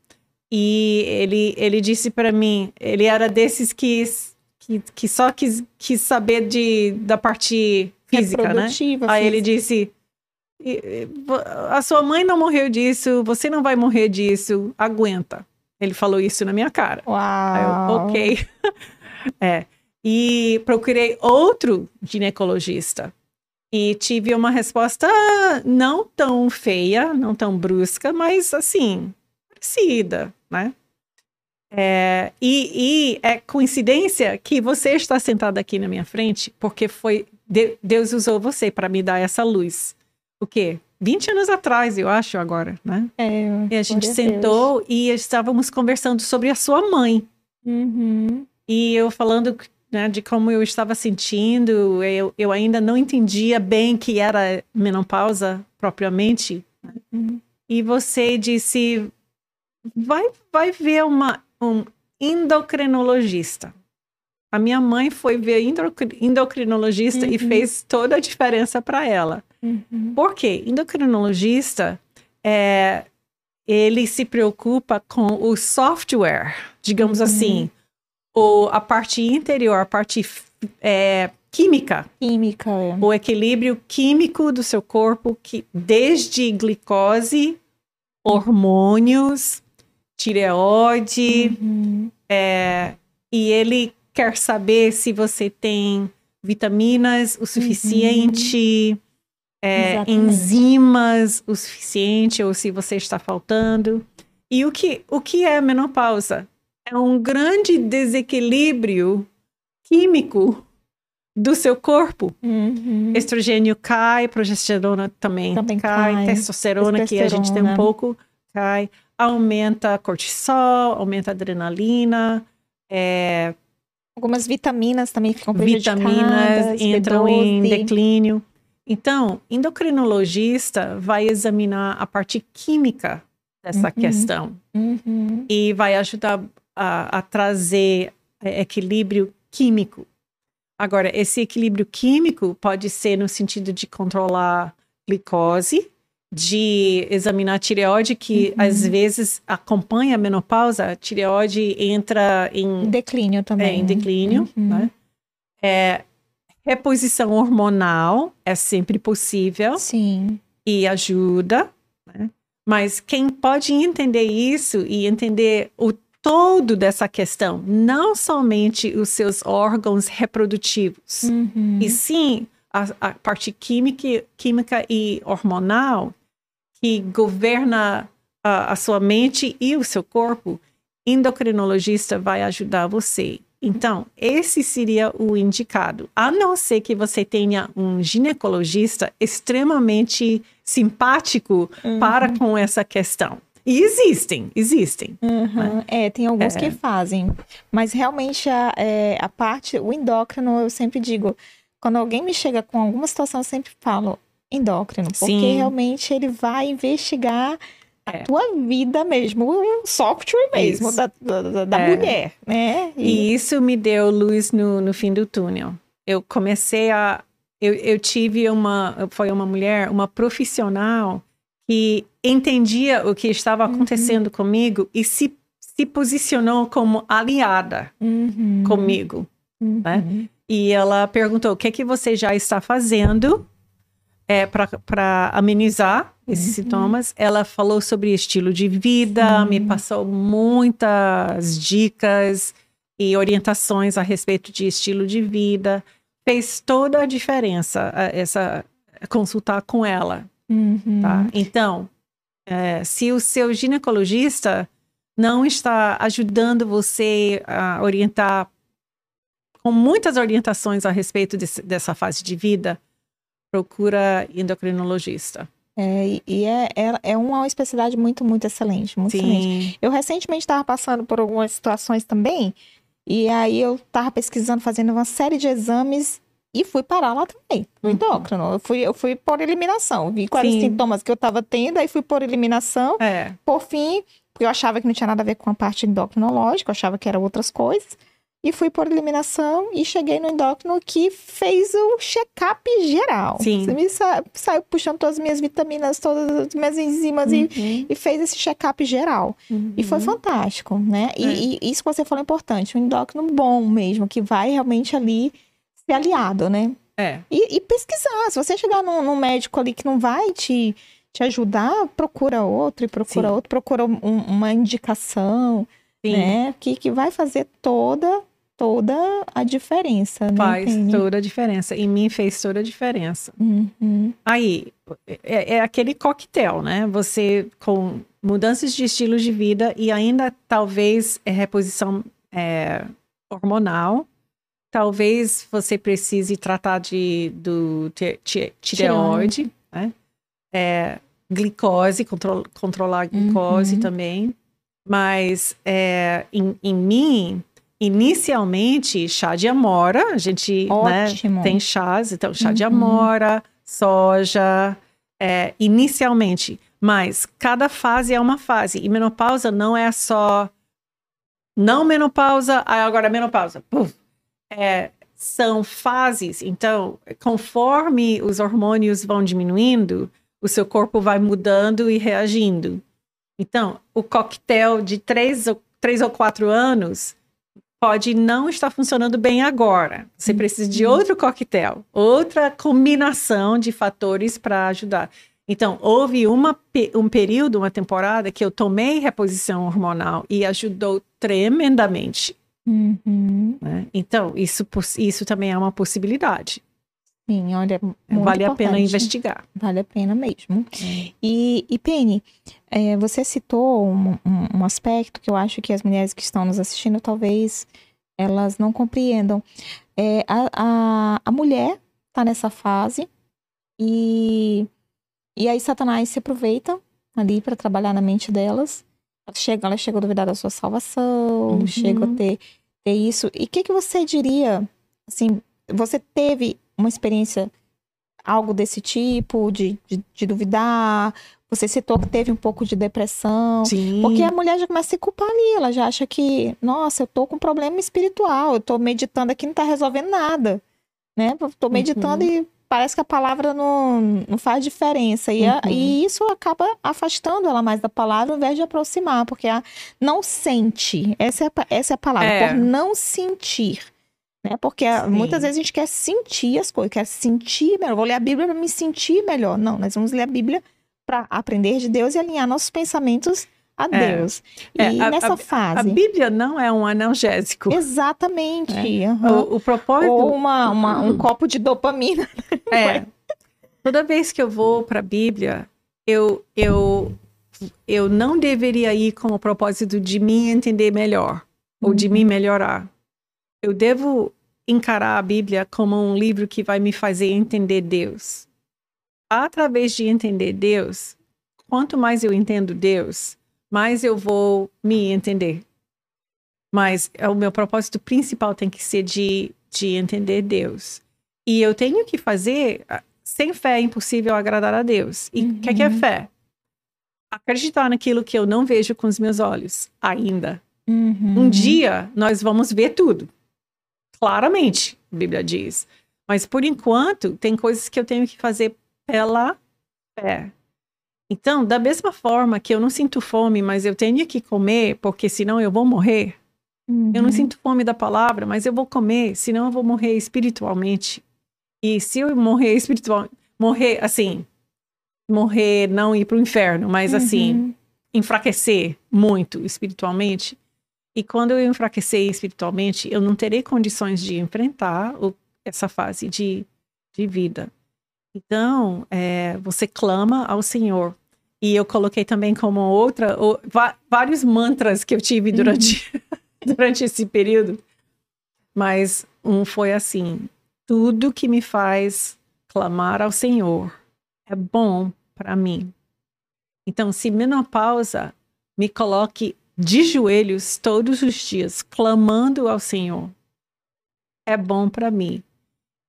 e ele, ele disse para mim, ele era desses que, que, que só quis, quis saber de, da parte física, né? Aí ele disse, a sua mãe não morreu disso, você não vai morrer disso, aguenta. Ele falou isso na minha cara. Uau. Eu, ok. é. E procurei outro ginecologista. E tive uma resposta não tão feia, não tão brusca, mas assim, parecida, né? É, e, e, é coincidência que você está sentada aqui na minha frente, porque foi Deus usou você para me dar essa luz o quê? 20 anos atrás, eu acho, agora, né? É, e a gente sentou Deus. e estávamos conversando sobre a sua mãe. Uhum. E eu falando né, de como eu estava sentindo, eu, eu ainda não entendia bem que era menopausa propriamente. Uhum. E você disse, vai, vai ver uma, um endocrinologista. A minha mãe foi ver endocrinologista uhum. e fez toda a diferença para ela. Uhum. Por quê? Endocrinologista, é, ele se preocupa com o software, digamos uhum. assim, ou a parte interior, a parte é, química. Química, é. O equilíbrio químico do seu corpo, que desde glicose, hormônios, tireoide, Uhum. é, e ele quer saber se você tem vitaminas o suficiente, é, Exatamente. enzimas o suficiente, ou se você está faltando. E o que, o que é a menopausa? É um grande desequilíbrio químico do seu corpo. Uhum. Estrogênio cai, progesterona também, Também cai, cai. testosterona, que a gente tem um pouco, cai, aumenta cortisol, aumenta adrenalina, é, Algumas vitaminas também ficam prejudicadas. vitaminas entram em B12. declínio. Então, endocrinologista vai examinar a parte química dessa Uhum. questão Uhum. e vai ajudar a, a trazer é, equilíbrio químico. Agora, esse equilíbrio químico pode ser no sentido de controlar glicose, de examinar a tireoide, que Uhum. às vezes acompanha a menopausa, a tireoide entra Em declínio é, também. em declínio, Uhum. né? É, reposição hormonal é sempre possível Sim. e ajuda, né? Mas quem pode entender isso e entender o todo dessa questão, não somente os seus órgãos reprodutivos, Uhum. e sim a, a parte química, química e hormonal que governa a, a sua mente e o seu corpo, endocrinologista vai ajudar você. Então, esse seria o indicado. A não ser que você tenha um ginecologista extremamente simpático Uhum. para com essa questão. E existem, existem. Uhum. É, tem alguns É. que fazem. Mas realmente a, é, a parte, o endócrino, eu sempre digo, quando alguém me chega com alguma situação, eu sempre falo endócrino, porque Sim. realmente ele vai investigar a É. tua vida mesmo, o software mesmo Isso. da, da, da É. mulher, né? E isso me deu luz no, no fim do túnel. Eu comecei a. Eu, eu tive uma. Foi uma mulher, uma profissional que entendia o que estava Uhum. acontecendo comigo e se, se posicionou como aliada Uhum. comigo. Uhum. né? E ela perguntou: o que, é que você já está fazendo é, para amenizar esses Uhum. sintomas? Ela falou sobre estilo de vida, Sim. me passou muitas dicas e orientações a respeito de estilo de vida. Fez toda a diferença essa consultar com ela, Uhum. tá? Então, é, se o seu ginecologista não está ajudando você a orientar com muitas orientações a respeito desse- dessa fase de vida, procura endocrinologista. É, e- é, é, é uma especialidade muito, muito excelente, muito excelente. Sim, Eu recentemente estava passando por algumas situações também, e aí eu estava pesquisando, fazendo uma série de exames e fui parar lá também, no Uhum. endócrino. Eu fui, eu fui por eliminação, vi quais os sintomas que eu estava tendo, aí fui por eliminação. é. Por fim, porque eu achava que não tinha nada a ver com a parte endocrinológica, eu achava que eram outras coisas. E fui por eliminação e cheguei no endócrino que fez o check-up geral. Sim. Você me sa saiu puxando todas as minhas vitaminas, todas as minhas enzimas e, Uhum, e fez esse check-up geral. E foi uhum. fantástico, né? E, É. e isso que você falou é importante, um endócrino bom mesmo, que vai realmente ali ser aliado, né? É, E, e pesquisar. Se você chegar num, num médico ali que não vai te, te ajudar, procura outro e procura Sim. outro, procura um- uma indicação, sim. né? Que, que vai fazer toda, toda a diferença, né? Faz Penny? toda a diferença. Em mim fez toda a diferença. Uhum. Aí, é, é aquele coquetel, né? Você com mudanças de estilo de vida e ainda talvez é reposição é, hormonal. Talvez você precise tratar de, do ti- ti- tireoide, né? É, glicose, control- controlar a glicose Uhum. também. Mas é, em, em mim, inicialmente, chá de amora, a gente né, tem chás, então chá de Uhum. amora, soja, é, inicialmente. Mas cada fase é uma fase. E menopausa não é só não menopausa, aí agora menopausa. Puf. É, são fases. Então, conforme os hormônios vão diminuindo, o seu corpo vai mudando e reagindo. Então, o coquetel de três ou, três ou quatro anos pode não estar funcionando bem agora. Você precisa de outro coquetel, outra combinação de fatores para ajudar. Então, houve uma, um período, uma temporada, que eu tomei reposição hormonal e ajudou tremendamente. Uhum. Né? Então, isso, isso também é uma possibilidade. Sim, olha, vale importante. a pena investigar. Vale a pena mesmo. E, e Penny, é, você citou um, um, um, aspecto que eu acho que as mulheres que estão nos assistindo talvez elas não compreendam. É, a, a, a mulher está nessa fase e, e aí Satanás se aproveita ali para trabalhar na mente delas. Ela chega, ela chega a duvidar da sua salvação, uhum. chega a ter, ter isso. E o que, que você diria, assim, você teve uma experiência, algo desse tipo, de, de, de duvidar? Você citou que teve um pouco de depressão. Sim. Porque a mulher já começa a se culpar ali. Ela já acha que, nossa, eu tô com um problema espiritual. Eu tô meditando aqui não tá resolvendo nada. Né? Eu tô meditando uhum. e parece que a palavra não, não faz diferença. E, uhum. a, e isso acaba afastando ela mais da palavra ao invés de aproximar. Porque a não sente. Essa é, essa é a palavra. É. Por não sentir né? Porque Sim. muitas vezes a gente quer sentir as coisas, quer sentir melhor. Vou ler a Bíblia para me sentir melhor. Não, nós vamos ler a Bíblia para aprender de Deus e alinhar nossos pensamentos a é. Deus. É, e nessa a, fase. A Bíblia não é um analgésico. Exatamente. É. Uhum. O, o, propósito. Ou uma, uma, um copo de dopamina. É. Toda vez que eu vou para a Bíblia, eu, eu, eu não deveria ir com o propósito de me entender melhor ou de me uhum. melhorar eu devo encarar a Bíblia como um livro que vai me fazer entender Deus. Através de entender Deus, quanto mais eu entendo Deus, mais eu vou me entender. Mas o meu propósito principal tem que ser de, de entender Deus. E eu tenho que fazer, ah, sem fé é impossível agradar a Deus. E o uhum. que, é que é uhum. fé? Acreditar naquilo que eu não vejo com os meus olhos ainda. Uhum. Um dia nós vamos ver tudo claramente, a Bíblia diz. Mas por enquanto, tem coisas que eu tenho que fazer pela fé. Então, da mesma forma que eu não sinto fome, mas eu tenho que comer, porque senão eu vou morrer. Uhum. Eu não sinto fome da palavra, mas eu vou comer, senão eu vou morrer espiritualmente. E se eu morrer espiritualmente, morrer assim, morrer, não ir para o inferno, mas assim, uhum. enfraquecer muito espiritualmente, e quando eu enfraquecer espiritualmente, eu não terei condições de enfrentar o, essa fase de, de vida. Então, é, você clama ao Senhor. E eu coloquei também como outra, vários mantras que eu tive durante, uhum. durante esse período. Mas um foi assim: tudo que me faz clamar ao Senhor é bom para mim. Então, se menopausa me coloque de joelhos todos os dias, clamando ao Senhor, é bom para mim.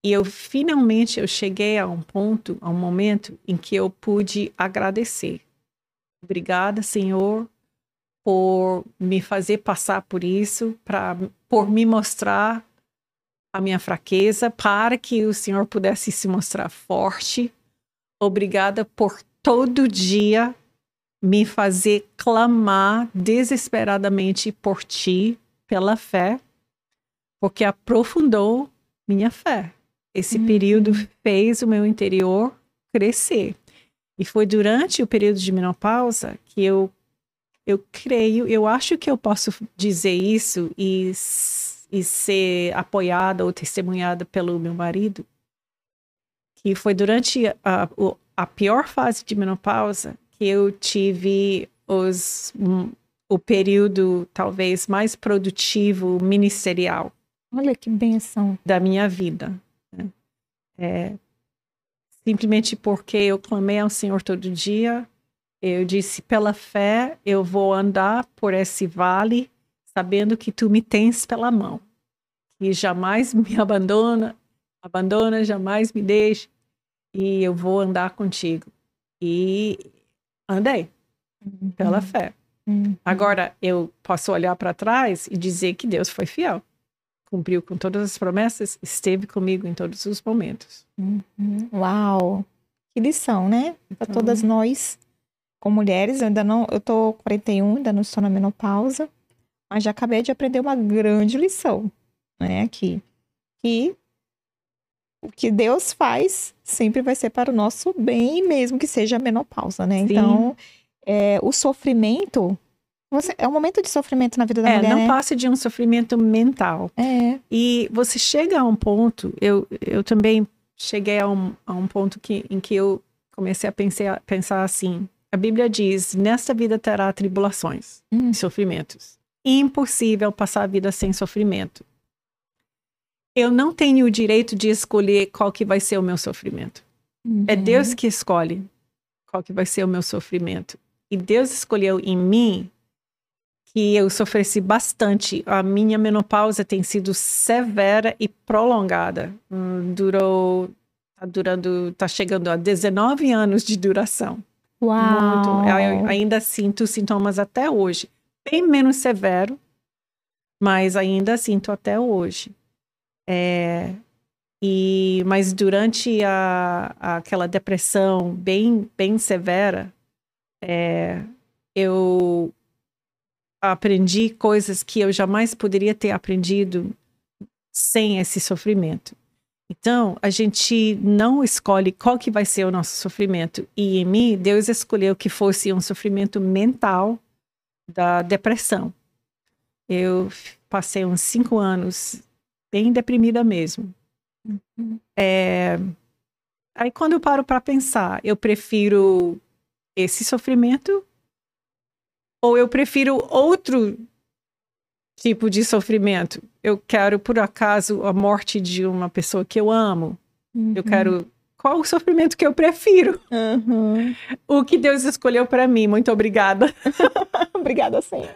E eu finalmente eu cheguei a um ponto, a um momento em que eu pude agradecer. Obrigada, Senhor, por me fazer passar por isso, para por me mostrar a minha fraqueza, para que o Senhor pudesse se mostrar forte. Obrigada por todo dia me fazer clamar desesperadamente por ti, pela fé, porque aprofundou minha fé. Esse uhum. período fez o meu interior crescer. E foi durante o período de menopausa que eu eu creio, eu acho que eu posso dizer isso e, e ser apoiada ou testemunhada pelo meu marido, que foi durante a, a, a pior fase de menopausa que eu tive os, o período talvez mais produtivo ministerial. Olha que benção. Da minha vida. Né? É, simplesmente porque eu clamei ao Senhor todo dia, eu disse, pela fé, eu vou andar por esse vale, sabendo que tu me tens pela mão, que jamais me abandona, abandona, jamais me deixe, e eu vou andar contigo. E andei uhum. pela fé. Uhum. Agora, eu posso olhar para trás e dizer que Deus foi fiel. Cumpriu com todas as promessas, esteve comigo em todos os momentos. Uhum. Uau! Que lição, né? Para então... todas nós, como mulheres, eu ainda não, eu tô 41, ainda não estou na menopausa, mas já acabei de aprender uma grande lição, né, aqui. Que o que Deus faz sempre vai ser para o nosso bem, mesmo que seja a menopausa, né? Sim. Então, é, o sofrimento você- é um momento de sofrimento na vida da É, mulher, não né? passe de um sofrimento mental. É. E você chega a um ponto, eu, eu também cheguei a um, a um ponto que, em que eu comecei a pensar, pensar assim. A Bíblia diz: nesta vida terá tribulações Hum. e sofrimentos. Impossível passar a vida sem sofrimento. Eu não tenho o direito de escolher qual que vai ser o meu sofrimento. É Uhum. Deus que escolhe qual que vai ser o meu sofrimento. E Deus escolheu em mim que eu sofresse bastante. A minha menopausa tem sido severa e prolongada. Hum, durou, tá durando, tá chegando a 19 anos de duração. Uau! Eu ainda sinto sintomas até hoje. Bem menos severo, mas ainda sinto até hoje. É, e, mas durante a, aquela depressão bem, bem severa, é, eu aprendi coisas que eu jamais poderia ter aprendido sem esse sofrimento. Então, a gente não escolhe qual que vai ser o nosso sofrimento. E em mim, Deus escolheu que fosse um sofrimento mental da depressão. Eu passei uns cinco anos bem deprimida mesmo. Uhum. É, Aí, quando eu paro para pensar, eu prefiro esse sofrimento ou eu prefiro outro tipo de sofrimento? Eu quero, por acaso, a morte de uma pessoa que eu amo. Eu Uhum. quero. Qual o sofrimento que eu prefiro? Uhum. O que Deus escolheu para mim. Muito obrigada. Obrigada, Senhor.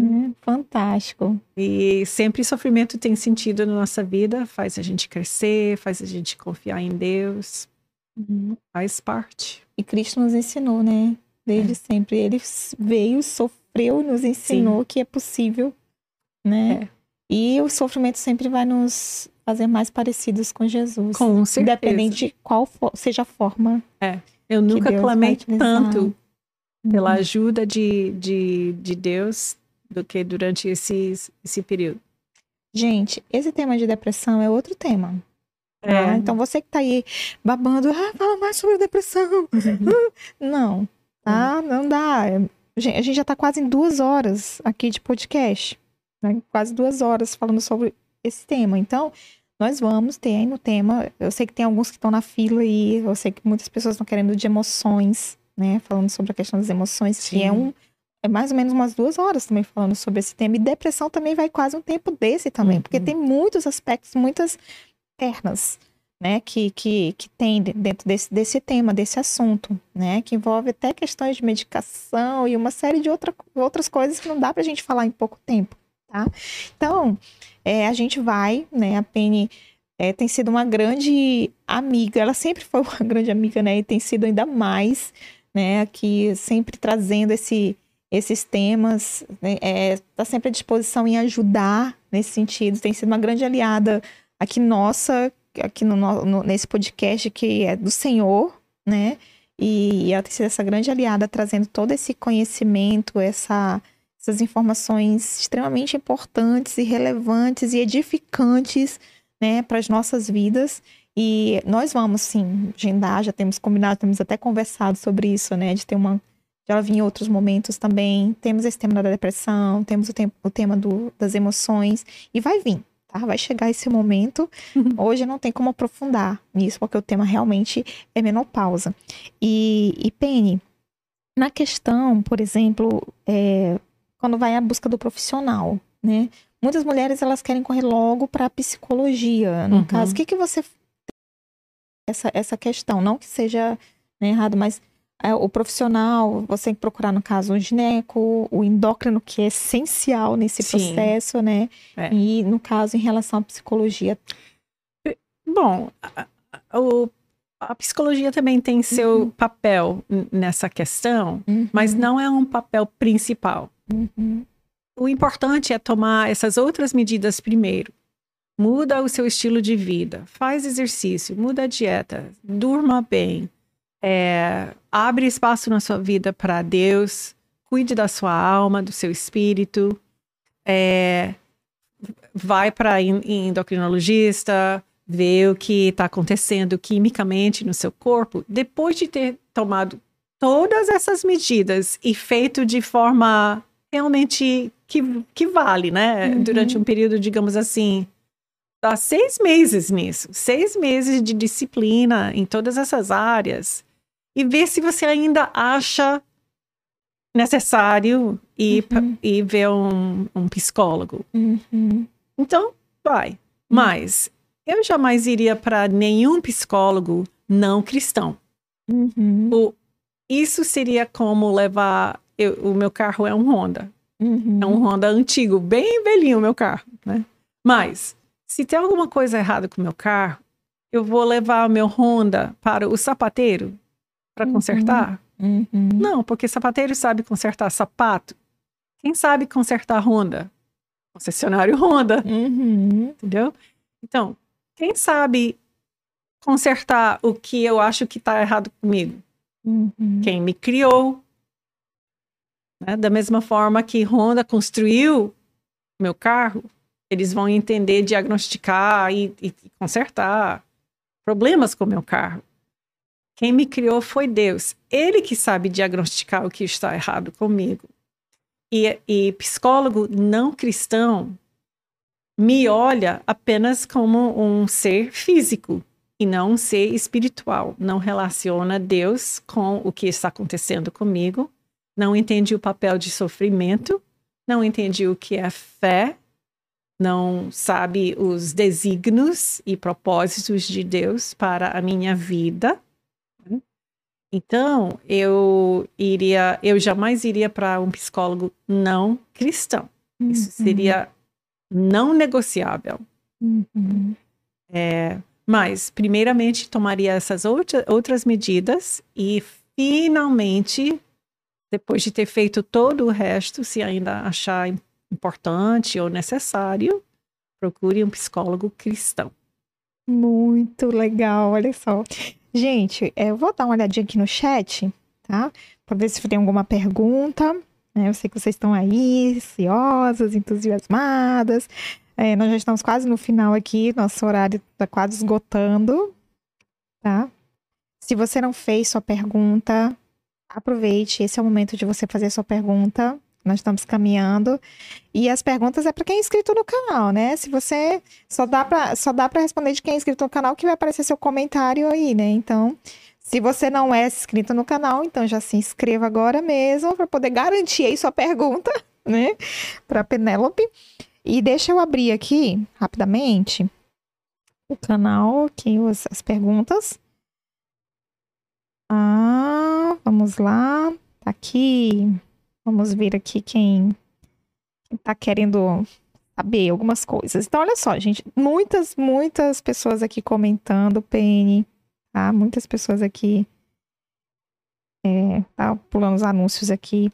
Hum, Fantástico. E sempre sofrimento tem sentido na nossa vida, faz a gente crescer, faz a gente confiar em Deus, Uhum. faz parte. E Cristo nos ensinou, né? Desde sempre. Ele veio, sofreu e nos ensinou que é possível, né? É. E o sofrimento sempre vai nos fazer mais parecidos com Jesus. Com certeza. Independente de qual for- seja a forma. Eu nunca clamei tanto pela Uhum. ajuda de, de, de Deus do que durante esse, esse período. Gente, esse tema de depressão é outro tema. É. tá? Então você que tá aí babando, ah, fala mais sobre a depressão. Não, tá? Não dá. A gente já tá quase em duas horas aqui de podcast. né? Quase duas horas falando sobre esse tema. Então, nós vamos ter aí no tema. Eu sei que tem alguns que estão na fila aí. Eu sei que muitas pessoas estão querendo de emoções, né? Falando sobre a questão das emoções, que Sim. é um. É mais ou menos umas duas horas também falando sobre esse tema. E depressão também vai quase um tempo desse também, porque Uhum. tem muitos aspectos, muitas pernas, né, que, que, que tem de- dentro desse, desse tema, desse assunto, né, que envolve até questões de medicação e uma série de outra, outras coisas que não dá pra gente falar em pouco tempo, tá? Então, é, a gente vai, né, a Penny é, tem sido uma grande amiga, ela sempre foi uma grande amiga, né, e tem sido ainda mais, né, aqui sempre trazendo esse, esses temas, né, é, tá sempre à disposição em ajudar nesse sentido, tem sido uma grande aliada aqui nossa, aqui no, no- nesse podcast que é do Senhor, né? E ela tem sido essa grande aliada trazendo todo esse conhecimento, essa, essas informações extremamente importantes e relevantes e edificantes, né, para as nossas vidas. E nós vamos, sim, agendar, já temos combinado, temos até conversado sobre isso, né, de ter uma. Ela vir em outros momentos também. Temos esse tema da depressão, temos o, tem- o tema do- das emoções, e vai vir, tá? Vai chegar esse momento. Hoje não tem como aprofundar nisso, porque o tema realmente é menopausa. E, e Penny, na questão, por exemplo, é, quando vai à busca do profissional, né? Muitas mulheres elas querem correr logo para a psicologia. No Uhum. caso, o que, que você essa essa questão, não que seja né, errado, mas o profissional, você tem que procurar, no caso, o gineco, o endócrino, que é essencial nesse Sim. processo, né? É. E, no caso, em relação à psicologia. Bom, a, a- o- a psicologia também tem seu papel n- nessa questão, mas não é um papel principal. Uhum. O importante é tomar essas outras medidas primeiro. Muda o seu estilo de vida, faz exercício, muda a dieta, durma bem, é, abre espaço na sua vida para Deus, cuide da sua alma, do seu espírito, é, vai para endocrinologista, vê o que está acontecendo quimicamente no seu corpo, depois de ter tomado todas essas medidas e feito de forma realmente que, que vale, né? Uhum. Durante um período, digamos assim, há seis meses nisso, seis meses de disciplina em todas essas áreas e ver se você ainda acha necessário ir, uhum. ir ver um, um psicólogo. Uhum. Então, vai. Uhum. Mas eu jamais iria para nenhum psicólogo não cristão. Uhum. O, isso seria como levar. Eu, o meu carro é um Honda. Uhum. É um Honda antigo, bem velhinho o meu carro, né? Mas, se tem alguma coisa errada com o meu carro, eu vou levar o meu Honda para o sapateiro para uhum. consertar? Uhum. Não, porque sapateiro sabe consertar sapato. Quem sabe consertar Honda? Concessionário Honda. Uhum. Entendeu? Então, quem sabe consertar o que eu acho que está errado comigo? Uhum. Quem me criou. Né? Da mesma forma que Honda construiu meu carro, eles vão entender, diagnosticar e, e consertar problemas com o meu carro. Quem me criou foi Deus. Ele que sabe diagnosticar o que está errado comigo. E, e psicólogo não cristão me olha apenas como um ser físico e não um ser espiritual. Não relaciona Deus com o que está acontecendo comigo, não entende o papel de sofrimento, não entende o que é fé, não sabe os desígnios e propósitos de Deus para a minha vida. Então, eu iria, eu jamais iria para um psicólogo não cristão. Isso uhum. seria não negociável. Uhum. É, mas, primeiramente, tomaria essas outra, outras medidas e, finalmente, depois de ter feito todo o resto, se ainda achar importante ou necessário, procure um psicólogo cristão. Muito legal, olha só. Gente, eu vou dar uma olhadinha aqui no chat, tá? Para ver se tem alguma pergunta. Né? Eu sei que vocês estão aí, ansiosas, entusiasmadas. É, nós já estamos quase no final aqui, nosso horário está quase esgotando, tá? Se você não fez sua pergunta, aproveite, esse é o momento de você fazer sua pergunta. Nós estamos caminhando. E as perguntas é para quem é inscrito no canal, né? Se você só dá para só dá para responder de quem é inscrito no canal que vai aparecer seu comentário aí, né? Então, se você não é inscrito no canal, então já se inscreva agora mesmo para poder garantir aí sua pergunta, né, para Penélope. E deixa eu abrir aqui rapidamente o canal, aqui as, as perguntas. Ah, vamos lá. Tá aqui. Vamos ver aqui quem, quem tá querendo saber algumas coisas. Então, olha só, gente. Muitas, muitas pessoas aqui comentando, Penny tá? Muitas pessoas aqui é, tá pulando os anúncios aqui,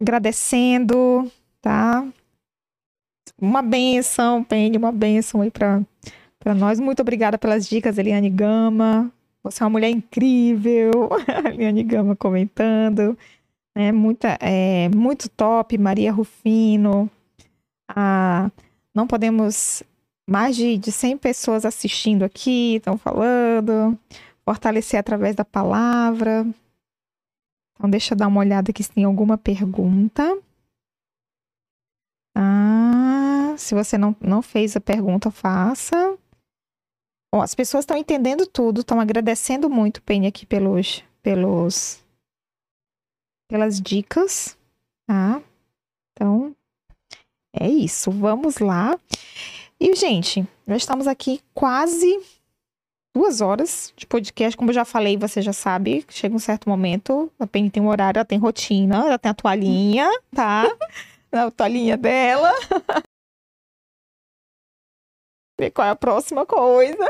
agradecendo, tá? Uma benção, Penny, uma benção aí para para nós. Muito obrigada pelas dicas, Eliane Gama. Você é uma mulher incrível. Eliane Gama comentando. É, muita, é, muito top. Maria Rufino. Ah, não podemos mais de, de 100 pessoas assistindo aqui, estão falando. Fortalecer através da palavra. Então, deixa eu dar uma olhada aqui se tem alguma pergunta. Ah, se você não, não fez a pergunta, faça. Bom, as pessoas estão entendendo tudo, estão agradecendo muito, Penny, aqui pelos, pelos, pelas dicas, tá? Então, é isso. Vamos lá. E, gente, já estamos aqui quase duas horas de podcast. Como eu já falei, você já sabe, chega um certo momento, a Penny tem um horário, ela tem rotina, ela tem a toalhinha, tá? a toalhinha dela. Ver qual é a próxima coisa.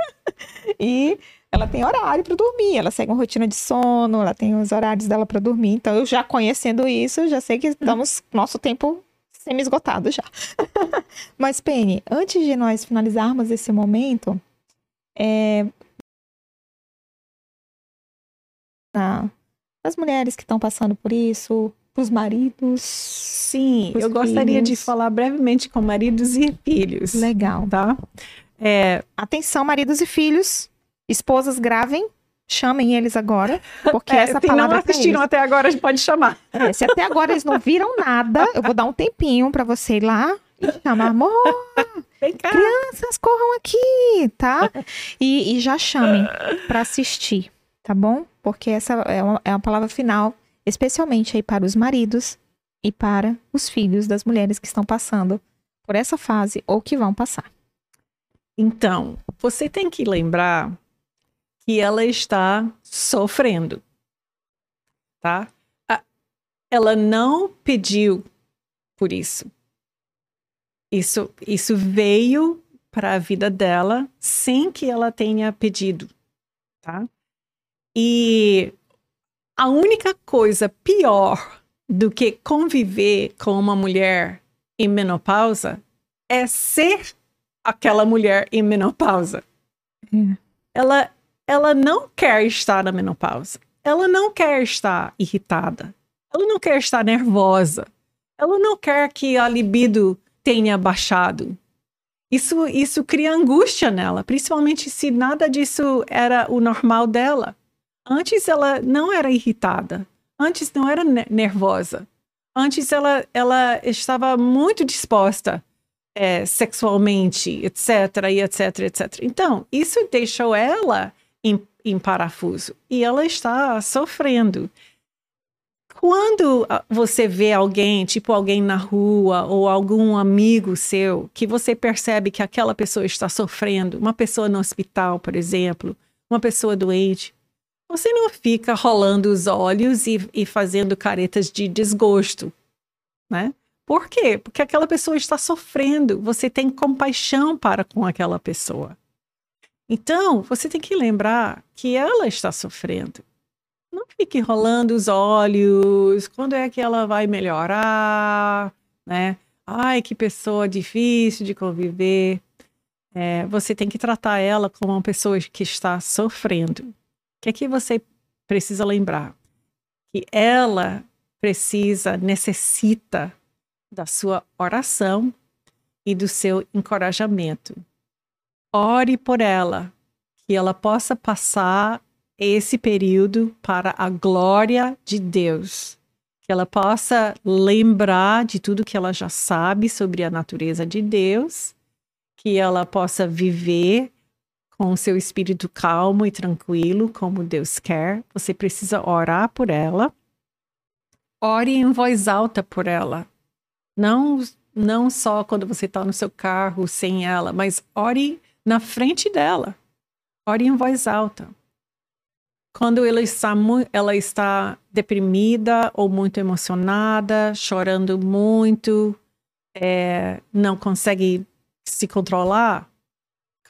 E ela tem horário para dormir, ela segue uma rotina de sono, ela tem os horários dela para dormir. Então, eu já conhecendo isso, já sei que estamos nosso tempo semi-esgotado já. Mas, Penny, antes de nós finalizarmos esse momento, é... as mulheres que estão passando por isso, Os maridos. Sim, eu gostaria de filhos. falar brevemente com maridos e filhos. Legal. Tá? É, Atenção, maridos e filhos. Esposas gravem. Chamem eles agora. Porque é, essa se palavra não é pra assistiram até agora, a gente pode chamar. É, se até agora eles não viram nada, eu vou dar um tempinho pra você ir lá e chamar. Amor, Vem cá. crianças, corram aqui, tá? E, e já chamem pra assistir, tá bom? Porque essa é uma, é uma palavra final, especialmente aí para os maridos e para os filhos das mulheres que estão passando por essa fase ou que vão passar. Então, você tem que lembrar que ela está sofrendo, tá? Ela não pediu por isso. Isso, isso veio para a vida dela sem que ela tenha pedido, tá? E a única coisa pior do que conviver com uma mulher em menopausa é ser aquela mulher em menopausa. É. Ela, ela não quer estar na menopausa. Ela não quer estar irritada. Ela não quer estar nervosa. Ela não quer que a libido tenha baixado. Isso, isso cria angústia nela, principalmente se nada disso era o normal dela. Antes ela não era irritada. Antes não era ne- nervosa. Antes ela, ela estava muito disposta é, sexualmente, etc, etc, etc. Então, isso deixou ela em, em parafuso e ela está sofrendo. Quando ah, você vê alguém, tipo alguém na rua ou algum amigo seu, que você percebe que aquela pessoa está sofrendo, uma pessoa no hospital, por exemplo, uma pessoa doente, você não fica rolando os olhos e, e fazendo caretas de desgosto, né? Por quê? Porque aquela pessoa está sofrendo. Você tem compaixão para com aquela pessoa. Então, você tem que lembrar que ela está sofrendo. Não fique rolando os olhos. Quando é que ela vai melhorar? Né? Ai, que pessoa difícil de conviver. É, você tem que tratar ela como uma pessoa que está sofrendo. Que é que você precisa lembrar? Que ela precisa, necessita da sua oração e do seu encorajamento. Ore por ela, que ela possa passar esse período para a glória de Deus. Que ela possa lembrar de tudo que ela já sabe sobre a natureza de Deus, que ela possa viver com o seu espírito calmo e tranquilo, como Deus quer. Você precisa orar por ela. Ore em voz alta por ela. Não, não só quando você está no seu carro sem ela, mas ore na frente dela. Ore em voz alta. Quando ela está, ela está deprimida ou muito emocionada, chorando muito, é, não consegue se controlar,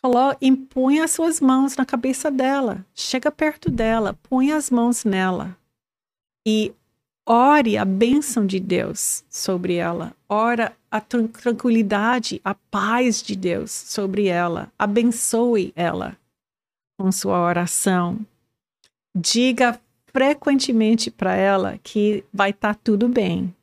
colo- impõe as suas mãos na cabeça dela. Chega perto dela, põe as mãos nela. E ore a bênção de Deus sobre ela. Ora a tran- tranquilidade, a paz de Deus sobre ela. Abençoe ela com sua oração. Diga frequentemente para ela que vai estar tudo bem.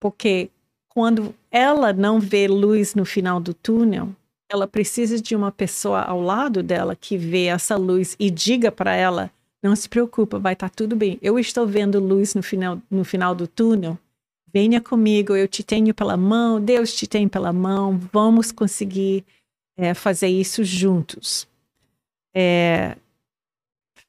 Porque quando ela não vê luz no final do túnel, ela precisa de uma pessoa ao lado dela que vê essa luz e diga para ela: não se preocupa, vai estar tudo bem. Eu estou vendo luz no final, no final do túnel. Venha comigo, eu te tenho pela mão, Deus te tem pela mão, vamos conseguir é, fazer isso juntos. É,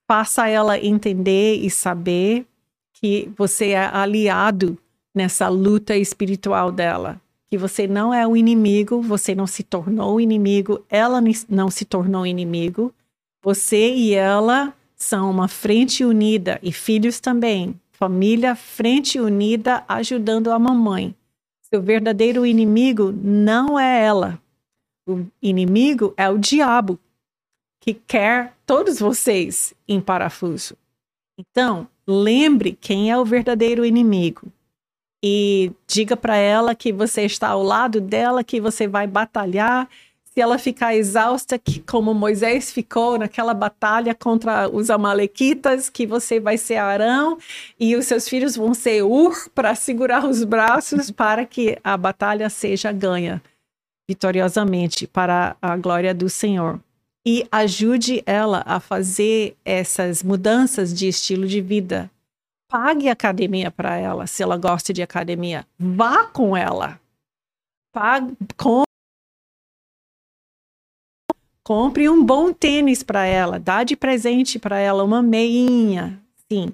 faça ela entender e saber que você é aliado nessa luta espiritual dela. Que você não é o inimigo, você não se tornou inimigo, ela não se tornou inimigo. Você e ela são uma frente unida e filhos também. Família, frente unida, ajudando a mamãe. Seu verdadeiro inimigo não é ela. O inimigo é o diabo, que quer todos vocês em parafuso. Então, lembre quem é o verdadeiro inimigo e diga para ela que você está ao lado dela, que você vai batalhar. Se ela ficar exausta, que como Moisés ficou naquela batalha contra os amalequitas, que você vai ser Arão e os seus filhos vão ser Ur para segurar os braços para que a batalha seja ganha vitoriosamente para a glória do Senhor. E ajude ela a fazer essas mudanças de estilo de vida. Pague academia para ela, se ela gosta de academia. Vá com ela. Pague, com Compre um bom tênis para ela, dá de presente para ela uma meinha, sim.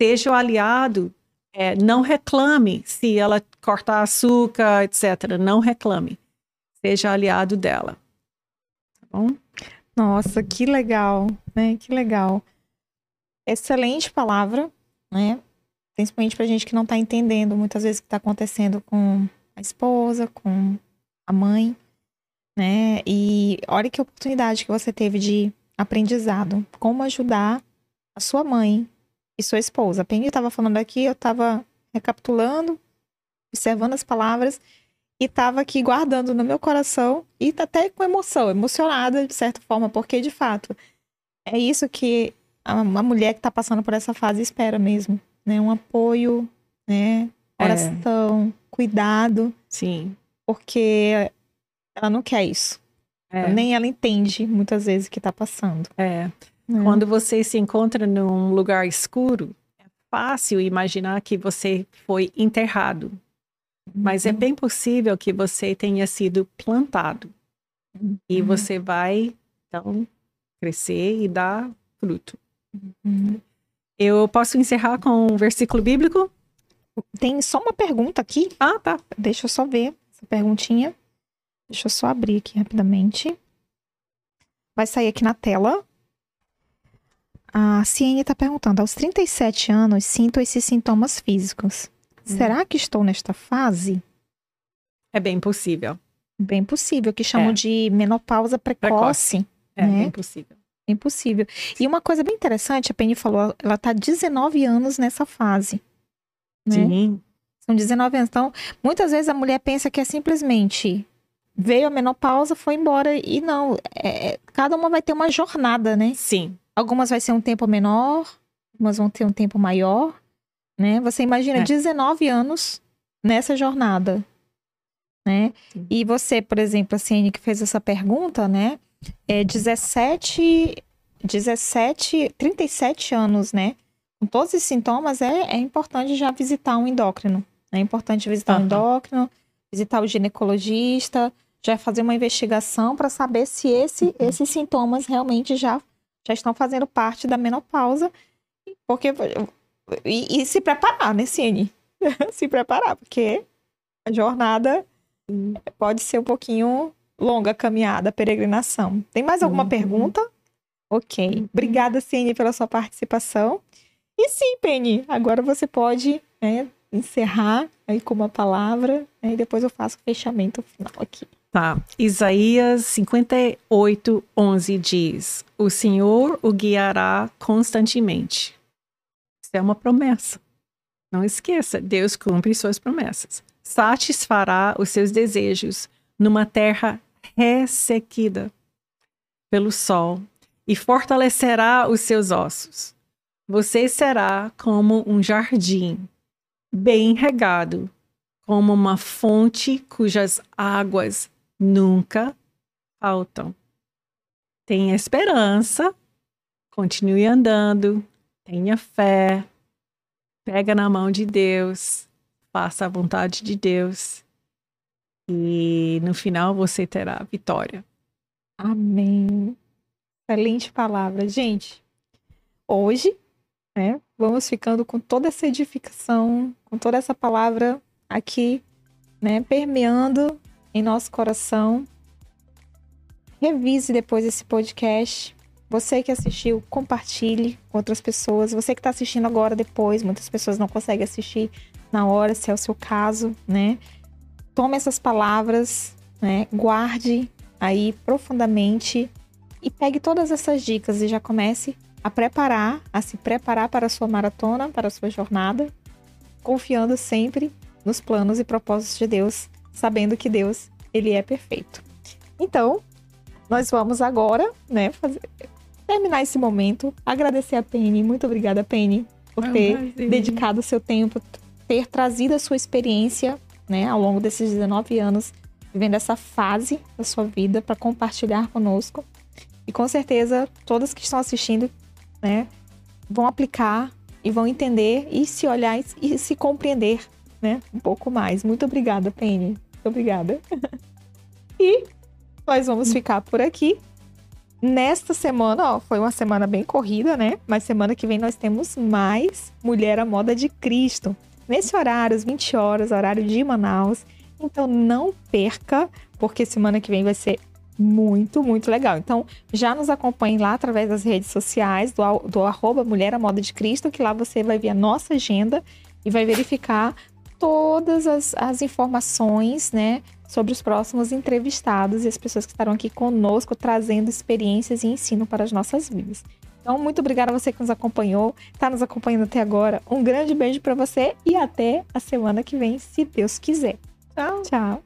Seja o aliado, é, não reclame se ela cortar açúcar, etc. Não reclame. Seja aliado dela. Tá bom? Nossa, que legal, né? Que legal. Excelente palavra, né? Principalmente para gente que não está entendendo muitas vezes o que está acontecendo com a esposa, com a mãe né? E olha que oportunidade que você teve de aprendizado. Como ajudar a sua mãe e sua esposa. A Penny estava falando aqui, eu estava recapitulando, observando as palavras e estava aqui guardando no meu coração e tá até com emoção, emocionada de certa forma, porque de fato é isso que a, mulher que está passando por essa fase espera mesmo, né? Um apoio, né? É. Oração, é. cuidado. Sim. Porque ela não quer isso. É. Nem ela entende muitas vezes o que está passando. É. é. Quando você se encontra num lugar escuro, é fácil imaginar que você foi enterrado. Mas é uhum. bem possível que você tenha sido plantado. Uhum. E você vai, então, crescer e dar fruto. Uhum. Eu posso encerrar com um versículo bíblico? Tem só uma pergunta aqui. Ah, tá. Deixa eu só ver essa perguntinha. Deixa eu só abrir aqui rapidamente. Vai sair aqui na tela. A Ciene está perguntando: aos 37 anos, sinto esses sintomas físicos. Hum. Será que estou nesta fase? É bem possível. Bem possível, que chamam é. de menopausa precoce. precoce. É né? bem possível. Bem possível. E uma coisa bem interessante, a Penny falou, ela está 19 anos nessa fase. Né? Sim. São 19 anos. Então, muitas vezes a mulher pensa que é simplesmente veio a menopausa, foi embora. E não, é, é, cada uma vai ter uma jornada, né? Sim. Algumas vai ser um tempo menor, algumas vão ter um tempo maior, né? Você imagina é. 19 anos nessa jornada, né? Sim. E você, por exemplo, a Ciene que fez essa pergunta, né? É 17, 17, 37 anos, né? Com todos esses sintomas, é, é importante já visitar um endócrino. É importante visitar uhum. um endócrino, visitar o ginecologista, já fazer uma investigação para saber se esse, uhum. esses sintomas realmente já, já estão fazendo parte da menopausa. Porque. E, e se preparar, né, Cine? se preparar, porque a jornada pode ser um pouquinho longa caminhada, peregrinação. Tem mais alguma uhum. pergunta? Ok. Obrigada, Cine, pela sua participação. E sim, Penny, agora você pode né, encerrar aí com uma palavra, né, e depois eu faço o fechamento final aqui. Tá. Isaías 58, 11 diz: O Senhor o guiará constantemente. Isso é uma promessa. Não esqueça, Deus cumpre suas promessas. Satisfará os seus desejos numa terra ressequida pelo sol e fortalecerá os seus ossos. Você será como um jardim bem regado, como uma fonte cujas águas nunca faltam. Tenha esperança, continue andando, tenha fé, pega na mão de Deus, faça a vontade de Deus e no final você terá vitória. Amém. Excelente palavra, gente. Hoje, né, vamos ficando com toda essa edificação, com toda essa palavra aqui, né, permeando em nosso coração. Revise depois esse podcast. Você que assistiu, compartilhe com outras pessoas. Você que está assistindo agora, depois, muitas pessoas não conseguem assistir na hora, se é o seu caso, né? Tome essas palavras, né? Guarde aí profundamente e pegue todas essas dicas e já comece a preparar, a se preparar para a sua maratona, para a sua jornada, confiando sempre nos planos e propósitos de Deus sabendo que Deus, ele é perfeito. Então, nós vamos agora, né, fazer, terminar esse momento. Agradecer a Penny. Muito obrigada, Penny, por É um ter prazer. dedicado o seu tempo, ter trazido a sua experiência, né, ao longo desses 19 anos, vivendo essa fase da sua vida para compartilhar conosco. E com certeza, todos que estão assistindo, né, vão aplicar e vão entender e se olhar e, e se compreender, né, um pouco mais. Muito obrigada, Penny. Muito obrigada. e nós vamos ficar por aqui. Nesta semana, ó, foi uma semana bem corrida, né? Mas semana que vem nós temos mais Mulher à Moda de Cristo. Nesse horário, às 20 horas, horário de Manaus. Então não perca, porque semana que vem vai ser muito, muito legal. Então já nos acompanhe lá através das redes sociais, do, do arroba Mulher à Moda de Cristo, que lá você vai ver a nossa agenda e vai verificar todas as, as informações, né? Sobre os próximos entrevistados e as pessoas que estarão aqui conosco, trazendo experiências e ensino para as nossas vidas. Então, muito obrigada a você que nos acompanhou, está nos acompanhando até agora. Um grande beijo para você e até a semana que vem, se Deus quiser. Tchau. Tchau.